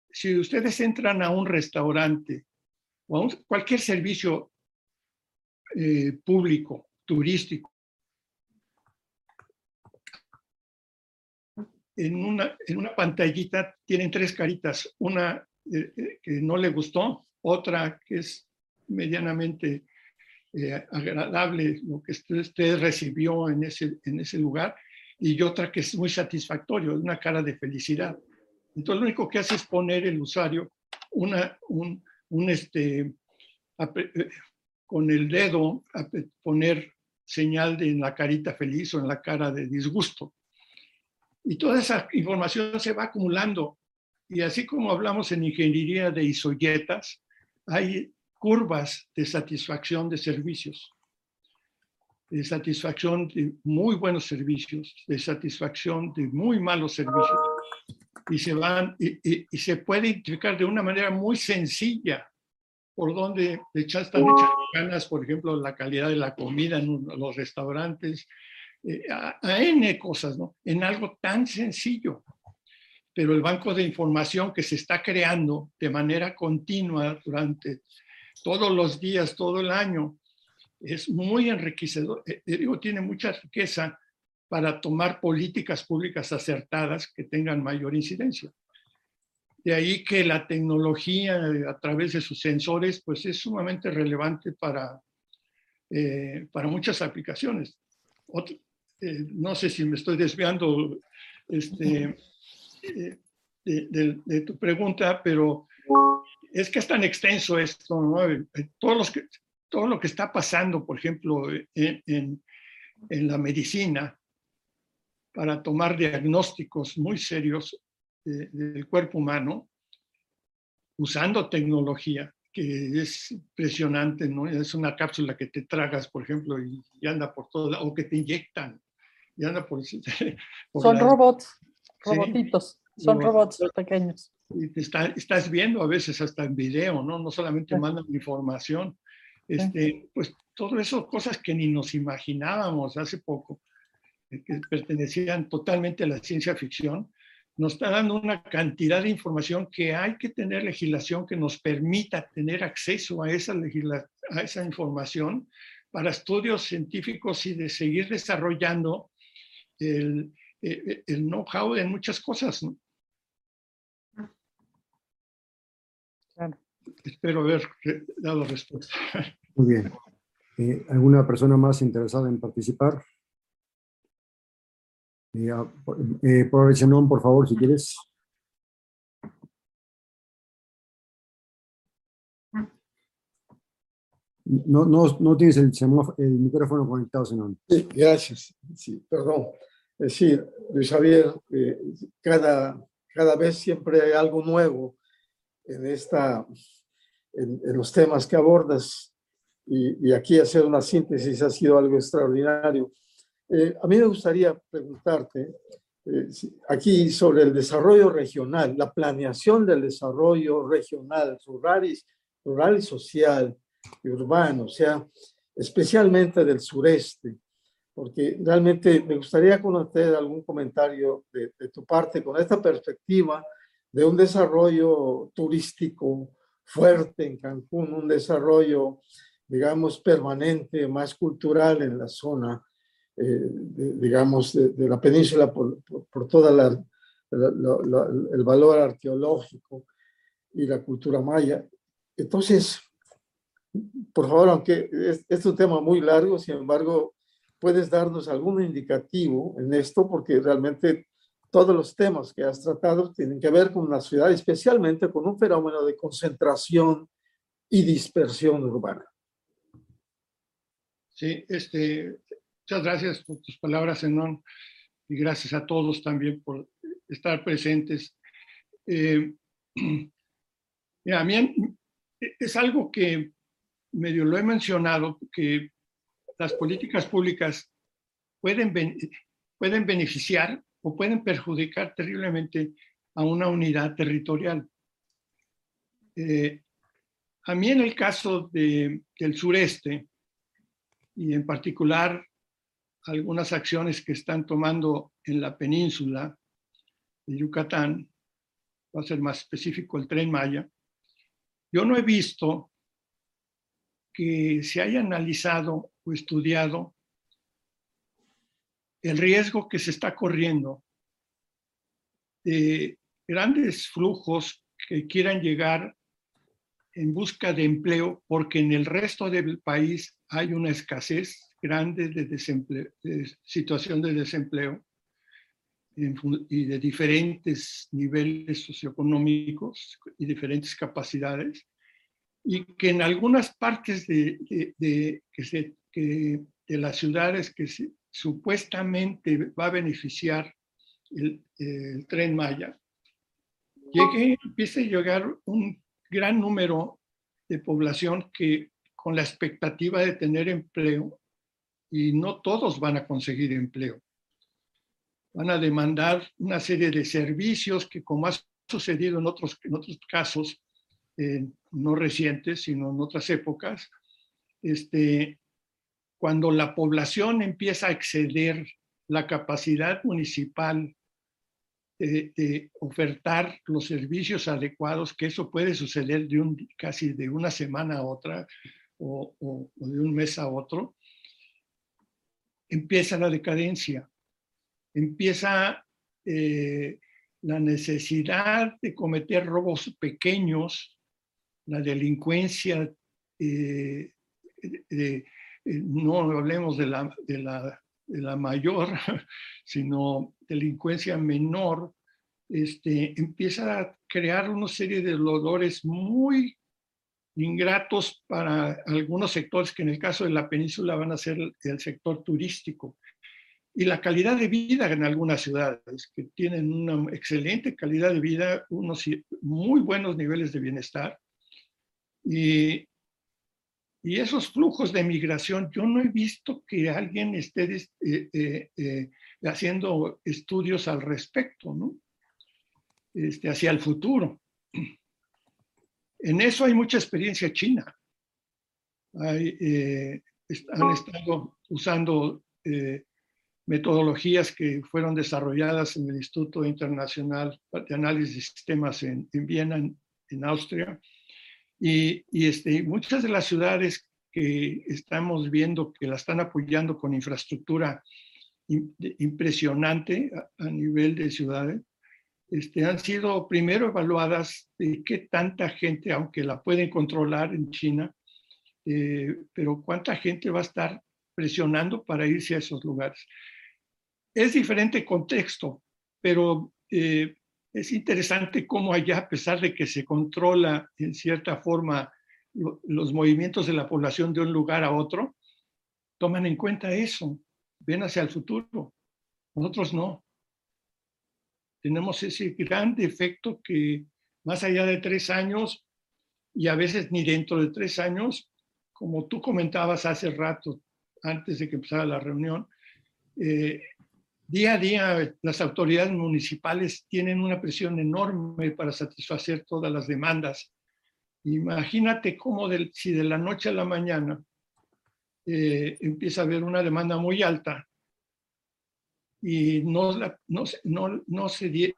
si ustedes entran a un restaurante o a cualquier servicio eh, público, turístico. En una, en una pantallita tienen tres caritas, una eh, eh, que no le gustó, otra que es medianamente agradable lo que usted, recibió en ese, en ese lugar y otra que es muy satisfactorio, una cara de felicidad. Entonces lo único que hace es poner el usuario una, un, un este, con el dedo a poner señal de en la carita feliz o en la cara de disgusto. Y toda esa información se va acumulando. Y así como hablamos en ingeniería de isoyetas, hay curvas de satisfacción de servicios, de satisfacción de muy buenos servicios, de satisfacción de muy malos servicios. Y se van y, y se puede identificar de una manera muy sencilla por donde están hechas ganas, por ejemplo, la calidad de la comida en los restaurantes, eh, a, N cosas, ¿no? En algo tan sencillo. Pero el banco de información que se está creando de manera continua durante todos los días, todo el año, es muy enriquecedor. Eh, digo, tiene mucha riqueza para tomar políticas públicas acertadas que tengan mayor incidencia. De ahí que la tecnología a través de sus sensores pues es sumamente relevante para, eh, para muchas aplicaciones. Eh, no sé si me estoy desviando. Este, eh, de, tu pregunta, pero es que es tan extenso esto, ¿no? Todo, los que, todo lo que está pasando, por ejemplo, en, en la medicina, para tomar diagnósticos muy serios del cuerpo humano, usando tecnología, que es impresionante, ¿no? Es una cápsula que te tragas, por ejemplo, y, anda por todo, o que te inyectan, y anda por... Son robots, robotitos, son robots pequeños. Y te estás viendo a veces hasta en video, ¿no? No solamente mandan información. Este, Pues todo eso, cosas que ni nos imaginábamos hace poco, eh, que pertenecían totalmente a la ciencia ficción, nos está dando una cantidad de información que hay que tener legislación que nos permita tener acceso a esa, a esa información para estudios científicos y de seguir desarrollando el, el, el know-how en muchas cosas. ¿no? Claro. Espero haber dado respuesta. Muy bien. Eh, ¿Alguna persona más interesada en participar? Eh, eh, por favor, si quieres. No, no, no tienes el, el micrófono conectado, Zenón. Sí, gracias. Sí, perdón. Es decir, Luis Javier, eh, cada, cada vez siempre hay algo nuevo en, esta, en, en los temas que abordas y, y, aquí hacer una síntesis ha sido algo extraordinario. Eh, a mí me gustaría preguntarte eh, aquí sobre el desarrollo regional, la planeación del desarrollo regional, rural y, rural y social y urbano, o sea, especialmente del sureste, porque realmente me gustaría conocer algún comentario de, de tu parte con esta perspectiva de un desarrollo turístico fuerte en Cancún, un desarrollo, digamos, permanente, más cultural en la zona, eh, digamos, de, la península por, por, toda la, el valor arqueológico y la cultura maya. Entonces, por favor, aunque es, es, un tema muy largo, sin embargo, puedes darnos algún indicativo en esto, porque realmente todos los temas que has tratado tienen que ver con una ciudad, especialmente con un fenómeno de concentración y dispersión urbana. Sí, este, Muchas gracias por tus palabras, Enón, y gracias a todos también por estar presentes. Eh, a mí es algo que medio lo he mencionado, que las políticas públicas pueden, pueden beneficiar o pueden perjudicar terriblemente a una unidad territorial. Eh, a mí en el caso de, del sureste, y en particular algunas acciones que están tomando en la península de Yucatán, va a ser más específico el tren Maya, yo no he visto que se haya analizado o estudiado el riesgo que se está corriendo de grandes flujos que quieran llegar en busca de empleo, porque en el resto del país hay una escasez grande de, desempleo, de situación de desempleo y de diferentes niveles socioeconómicos y diferentes capacidades, y que en algunas partes de, de, que se, que de las ciudades que supuestamente va a beneficiar el, el, tren Maya, llegue, empiece a llegar un gran número de población que con la expectativa de tener empleo y no todos van a conseguir empleo. Van a demandar una serie de servicios que, como ha sucedido en otros, en otros casos, eh, no recientes, sino en otras épocas, este, cuando la población empieza a exceder la capacidad municipal de, de, ofertar los servicios adecuados, que eso puede suceder de un, casi de una semana a otra o, o, o de un mes a otro, empieza la decadencia, empieza eh, la necesidad de cometer robos pequeños, la delincuencia, eh, no hablemos de la, de, la, de la mayor, sino delincuencia menor, este, empieza a crear una serie de olores muy ingratos para algunos sectores que en el caso de la península van a ser el sector turístico. Y la calidad de vida en algunas ciudades, que tienen una excelente calidad de vida, unos muy buenos niveles de bienestar. Y, y esos flujos de migración, yo no he visto que alguien esté eh, eh, eh, haciendo estudios al respecto, ¿no? Este, hacia el futuro. En eso hay mucha experiencia china. Eh, han estado usando eh, metodologías que fueron desarrolladas en el Instituto Internacional de Análisis de Sistemas en, Viena, en, Austria. Y, este, muchas de las ciudades que estamos viendo que la están apoyando con infraestructura impresionante a nivel de ciudades, este, han sido primero evaluadas de qué tanta gente, aunque la pueden controlar en China, eh, pero cuánta gente va a estar presionando para irse a esos lugares. Es diferente contexto, pero eh, es interesante cómo allá, a pesar de que se controla en cierta forma los movimientos de la población de un lugar a otro, toman en cuenta eso, ven hacia el futuro. Nosotros no tenemos ese gran defecto que más allá de tres años y a veces ni dentro de tres años, como tú comentabas hace rato, antes de que empezara la reunión, eh, día a día las autoridades municipales tienen una presión enorme para satisfacer todas las demandas. Imagínate cómo si de la noche a la mañana eh, empieza a haber una demanda muy alta y no, no, no, no se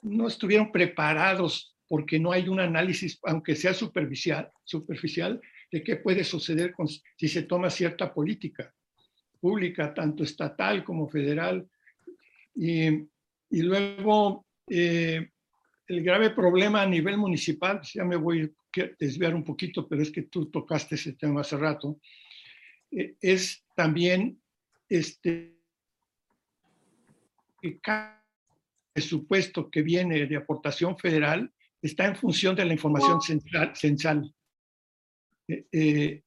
no estuvieron preparados porque no hay un análisis, aunque sea superficial, superficial de qué puede suceder con, si se toma cierta política pública, tanto estatal como federal. Y, y luego, eh, el grave problema a nivel municipal, ya me voy a desviar un poquito, pero es que tú tocaste ese tema hace rato, eh, es también este, presupuesto que viene de aportación federal está en función de la información central. central. Eh, eh,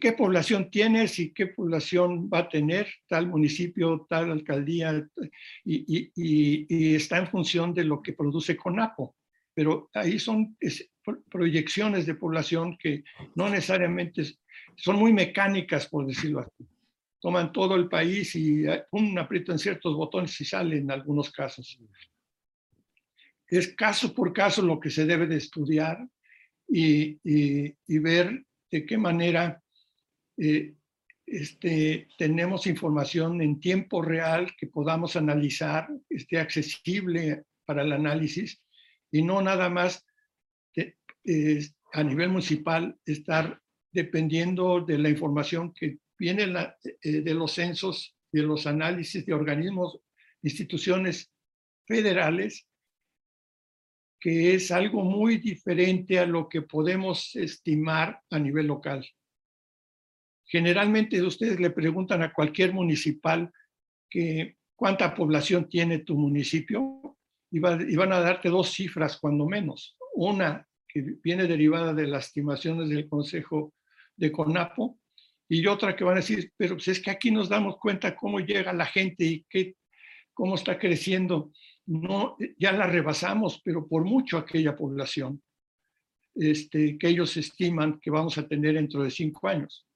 ¿Qué población tienes y qué población va a tener tal municipio, tal alcaldía? Y, y está en función de lo que produce CONAPO. Pero ahí son proyecciones de población que no necesariamente son muy mecánicas, por decirlo así toman todo el país y eh, un aprieto en ciertos botones y sale en algunos casos. Es caso por caso lo que se debe de estudiar y, y, ver de qué manera eh, este, tenemos información en tiempo real que podamos analizar, esté accesible para el análisis y no nada más eh, a nivel municipal estar dependiendo de la información que viene eh, de los censos, de los análisis de organismos, instituciones federales, que es algo muy diferente a lo que podemos estimar a nivel local. Generalmente ustedes le preguntan a cualquier municipal que cuánta población tiene tu municipio y, y van a darte dos cifras cuando menos. Una que viene derivada de las estimaciones del Consejo de CONAPO y otra que van a decir, pero pues es que aquí nos damos cuenta cómo llega la gente y qué, cómo está creciendo. No, ya la rebasamos, pero por mucho aquella población este, que ellos estiman que vamos a tener dentro de cinco años.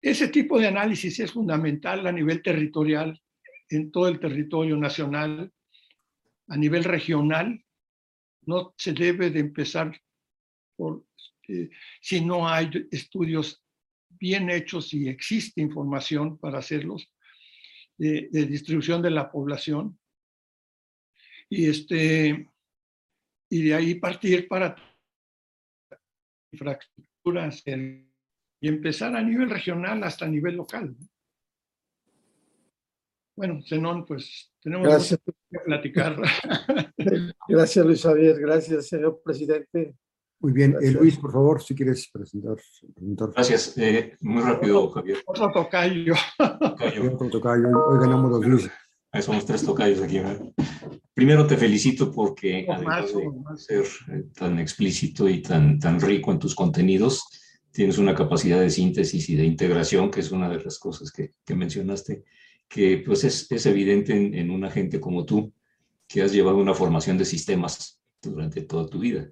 Ese tipo de análisis es fundamental a nivel territorial, en todo el territorio nacional, a nivel regional. No se debe de empezar por, eh, si no hay estudios bien hechos y existe información para hacerlos, de, distribución de la población. Y, este, y de ahí partir para infraestructuras y empezar a nivel regional hasta a nivel local. Bueno, Zenón, pues tenemos que platicar. Gracias, Luis Javier. Gracias, señor presidente. Muy bien, eh, Luis, por favor, si quieres presentar. Gracias, eh, muy rápido, Javier. Otro tocayo. Otro tocayo, hoy ganamos los Luis. Ahí somos tres tocayos aquí. ¿verdad? Primero te felicito porque O además de más. ser eh, tan explícito y tan, tan rico en tus contenidos, tienes una capacidad de síntesis y de integración, que es una de las cosas que, que mencionaste, que pues es, es evidente en, en una gente como tú, que has llevado una formación de sistemas durante toda tu vida.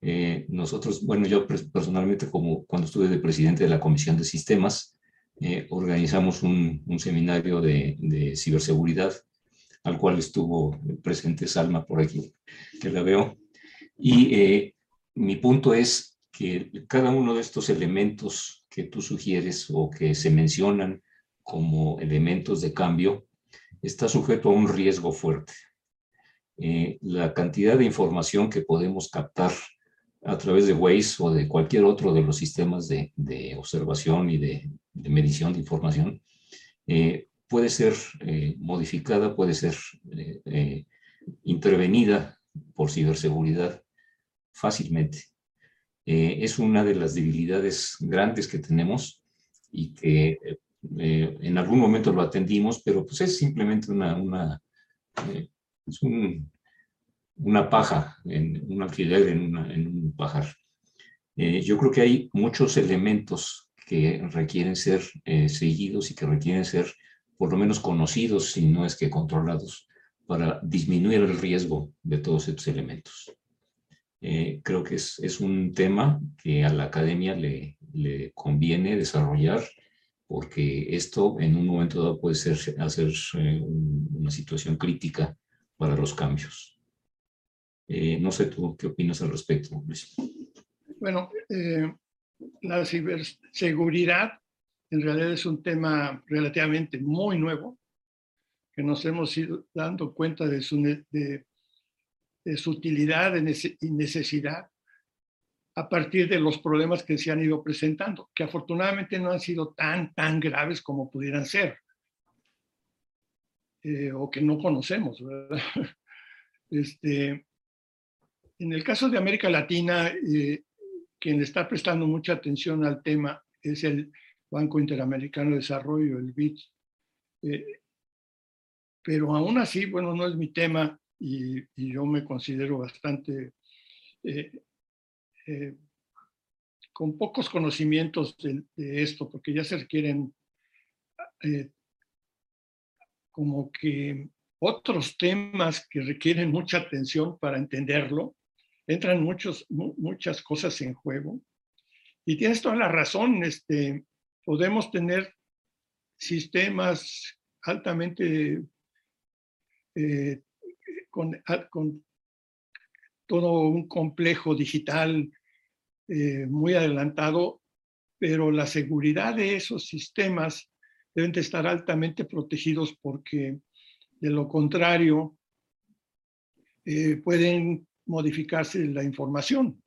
Eh, nosotros, bueno, yo pers- personalmente, como cuando estuve de presidente de la Comisión de Sistemas, eh, organizamos un, un seminario de, de ciberseguridad, al cual estuvo presente Salma por aquí, que la veo. Y eh, mi punto es que cada uno de estos elementos que tú sugieres o que se mencionan como elementos de cambio está sujeto a un riesgo fuerte. Eh, la cantidad de información que podemos captar a través de Waze o de cualquier otro de los sistemas de, de observación y de, de medición de información eh, puede ser eh, modificada, puede ser eh, eh, intervenida por ciberseguridad fácilmente. Eh, es una de las debilidades grandes que tenemos y que eh, en algún momento lo atendimos, pero pues es simplemente una, una es un- una paja, en, un alfiler en, un pajar. Eh, yo creo que hay muchos elementos que requieren ser eh, seguidos y que requieren ser por lo menos conocidos, si no es que controlados, para disminuir el riesgo de todos estos elementos. Eh, creo que es, un tema que a la academia le, le conviene desarrollar porque esto en un momento dado puede ser, hacer un- una situación crítica para los cambios. Eh, no sé tú qué opinas al respecto, Luis. Bueno, eh, la ciberseguridad en realidad es un tema relativamente muy nuevo, que nos hemos ido dando cuenta de su, de, de su utilidad y necesidad a partir de los problemas que se han ido presentando, que afortunadamente no han sido tan, tan graves como pudieran ser, eh, o que no conocemos, ¿verdad? Este, en el caso de América Latina, eh, quien está prestando mucha atención al tema es el Banco Interamericano de Desarrollo, el BID. Eh, pero aún así, bueno, no es mi tema y, yo me considero bastante eh, eh, con pocos conocimientos de, esto, porque ya se requieren como que otros temas que requieren mucha atención para entenderlo. Entran muchos, mu muchas cosas en juego. Y tienes toda la razón, este, podemos tener sistemas altamente eh, con, con, todo un complejo digital eh, muy adelantado, pero la seguridad de esos sistemas deben de estar altamente protegidos porque de lo contrario eh, pueden modificarse la información,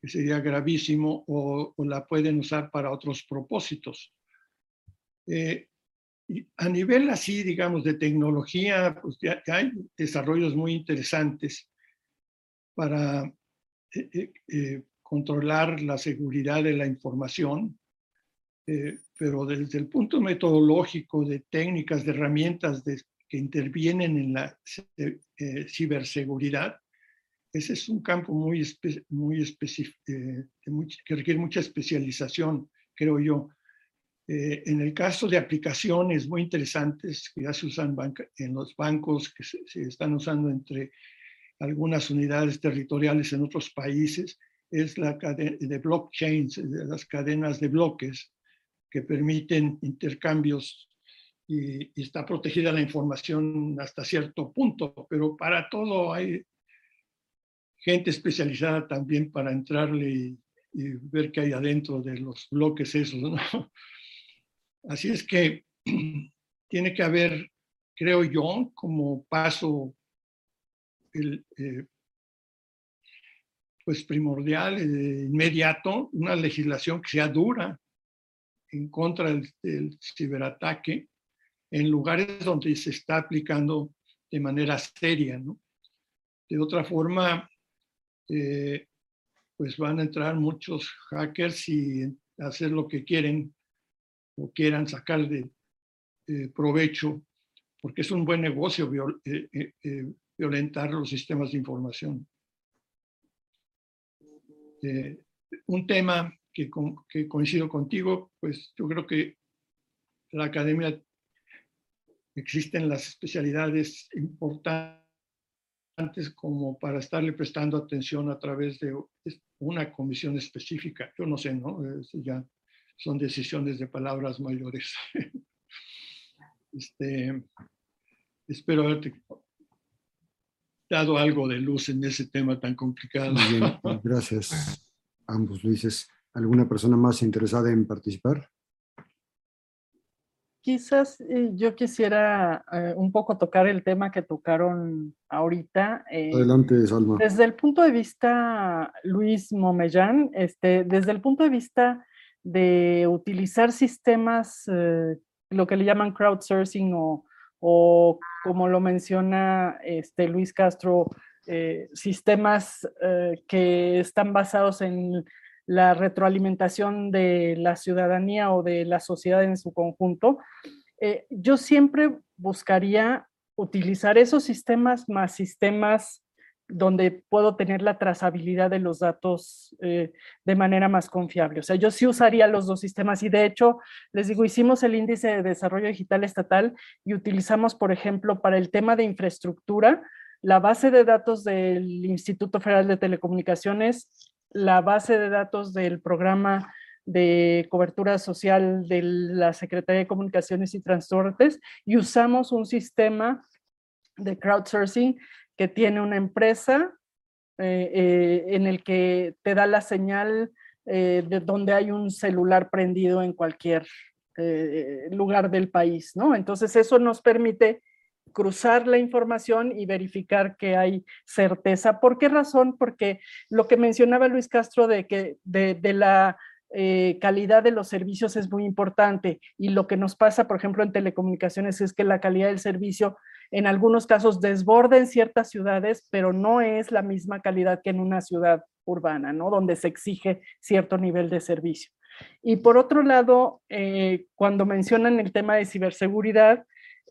que sería gravísimo, o, o la pueden usar para otros propósitos. Eh, a nivel así, digamos, de tecnología, pues ya, ya hay desarrollos muy interesantes para eh, eh, controlar la seguridad de la información, eh, pero desde el punto metodológico de técnicas, de herramientas de, que intervienen en la eh, ciberseguridad, ese es un campo muy, espe muy específico, eh, que requiere mucha especialización, creo yo. Eh, en el caso de aplicaciones muy interesantes que ya se usan en los bancos, que se, se, están usando entre algunas unidades territoriales en otros países, es la cadena de blockchains, de las cadenas de bloques que permiten intercambios y, y, está protegida la información hasta cierto punto, pero para todo hay gente especializada también para entrarle y, y ver qué hay adentro de los bloques esos, ¿no? Así es que tiene que haber, creo yo, como paso el, eh, pues primordial, eh, inmediato, una legislación que sea dura en contra del, del, ciberataque en lugares donde se está aplicando de manera seria, ¿no? De otra forma, eh, pues van a entrar muchos hackers y hacer lo que quieren o quieran sacar de eh, provecho porque es un buen negocio eh, eh, violentar los sistemas de información. un tema que, que coincido contigo, pues yo creo que la academia existen las especialidades importantes como para estarle prestando atención a través de una comisión específica. Yo no sé, ¿no? ya son decisiones de palabras mayores. Este, espero haberte dado algo de luz en ese tema tan complicado. bien, gracias ambos Luises. ¿Alguna persona más interesada en participar? Quizás eh, yo quisiera eh, un poco tocar el tema que tocaron ahorita. Eh, Adelante, Salma. Desde el punto de vista, Luis Momellán, este, desde el punto de vista de utilizar sistemas, lo que le llaman crowdsourcing o, o como lo menciona este, Luis Castro, sistemas que están basados en la retroalimentación de la ciudadanía o de la sociedad en su conjunto, eh, yo siempre buscaría utilizar esos sistemas más sistemas donde puedo tener la trazabilidad de los datos eh, de manera más confiable. O sea, yo sí usaría los dos sistemas y de hecho, les digo, hicimos el índice de desarrollo digital estatal y utilizamos, por ejemplo, para el tema de infraestructura, la base de datos del Instituto Federal de Telecomunicaciones la base de datos del programa de cobertura social de la Secretaría de Comunicaciones y Transportes y usamos un sistema de crowdsourcing que tiene una empresa eh, eh, en el que te da la señal eh, de donde hay un celular prendido en cualquier lugar del país, ¿no? Entonces eso nos permite cruzar la información y verificar que hay certeza. ¿Por qué razón? Porque lo que mencionaba Luis Castro de que de, la eh, calidad de los servicios es muy importante y lo que nos pasa, por ejemplo, en telecomunicaciones es que la calidad del servicio en algunos casos desborda en ciertas ciudades, pero no es la misma calidad que en una ciudad urbana, ¿no? Donde se exige cierto nivel de servicio. Y por otro lado, eh, cuando mencionan el tema de ciberseguridad,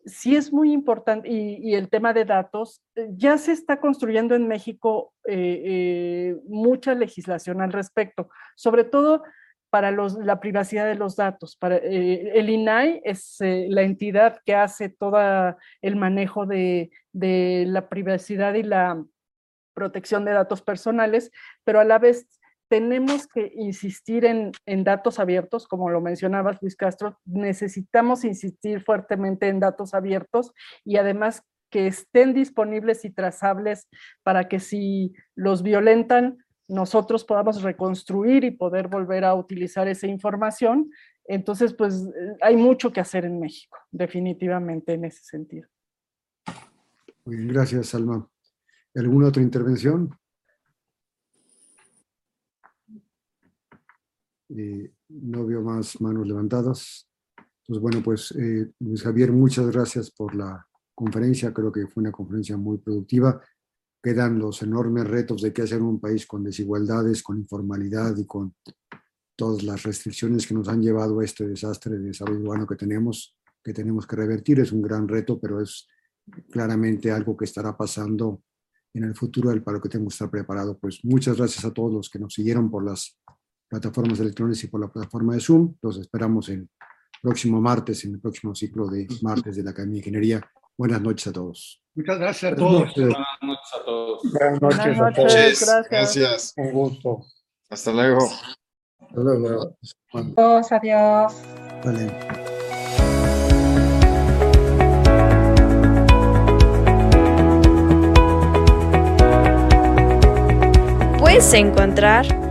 sí es muy importante, y, el tema de datos, eh, ya se está construyendo en México eh, eh, mucha legislación al respecto, sobre todo para la privacidad de los datos. El INAI es la entidad que hace todo el manejo de la privacidad y la protección de datos personales, pero a la vez tenemos que insistir en, datos abiertos, como lo mencionabas Luis Castro, necesitamos insistir fuertemente en datos abiertos y además que estén disponibles y trazables para que si los violentan, nosotros podamos reconstruir y poder volver a utilizar esa información. Entonces, pues hay mucho que hacer en México, definitivamente en ese sentido. Muy bien, gracias, Salma. ¿Alguna otra intervención? Eh, no veo más manos levantadas. Entonces, bueno, pues eh, Luis Javier, muchas gracias por la conferencia. Creo que fue una conferencia muy productiva. Quedan los enormes retos de qué hacer un país con desigualdades, con informalidad y con todas las restricciones que nos han llevado a este desastre de desarrollo urbano que tenemos, que tenemos que revertir. Es un gran reto, pero es claramente algo que estará pasando en el futuro para lo que tenemos que estar preparado. Pues muchas gracias a todos los que nos siguieron por las plataformas electrónicas y por la plataforma de Zoom. Los esperamos el próximo martes, en el próximo ciclo de martes de la Academia de Ingeniería. Buenas noches a todos. Muchas gracias a todos. Buenas noches a todos. Buenas noches, a todos. Gracias. Un gusto. Hasta luego. Hasta luego. Adiós, adiós. Vale. Puedes encontrar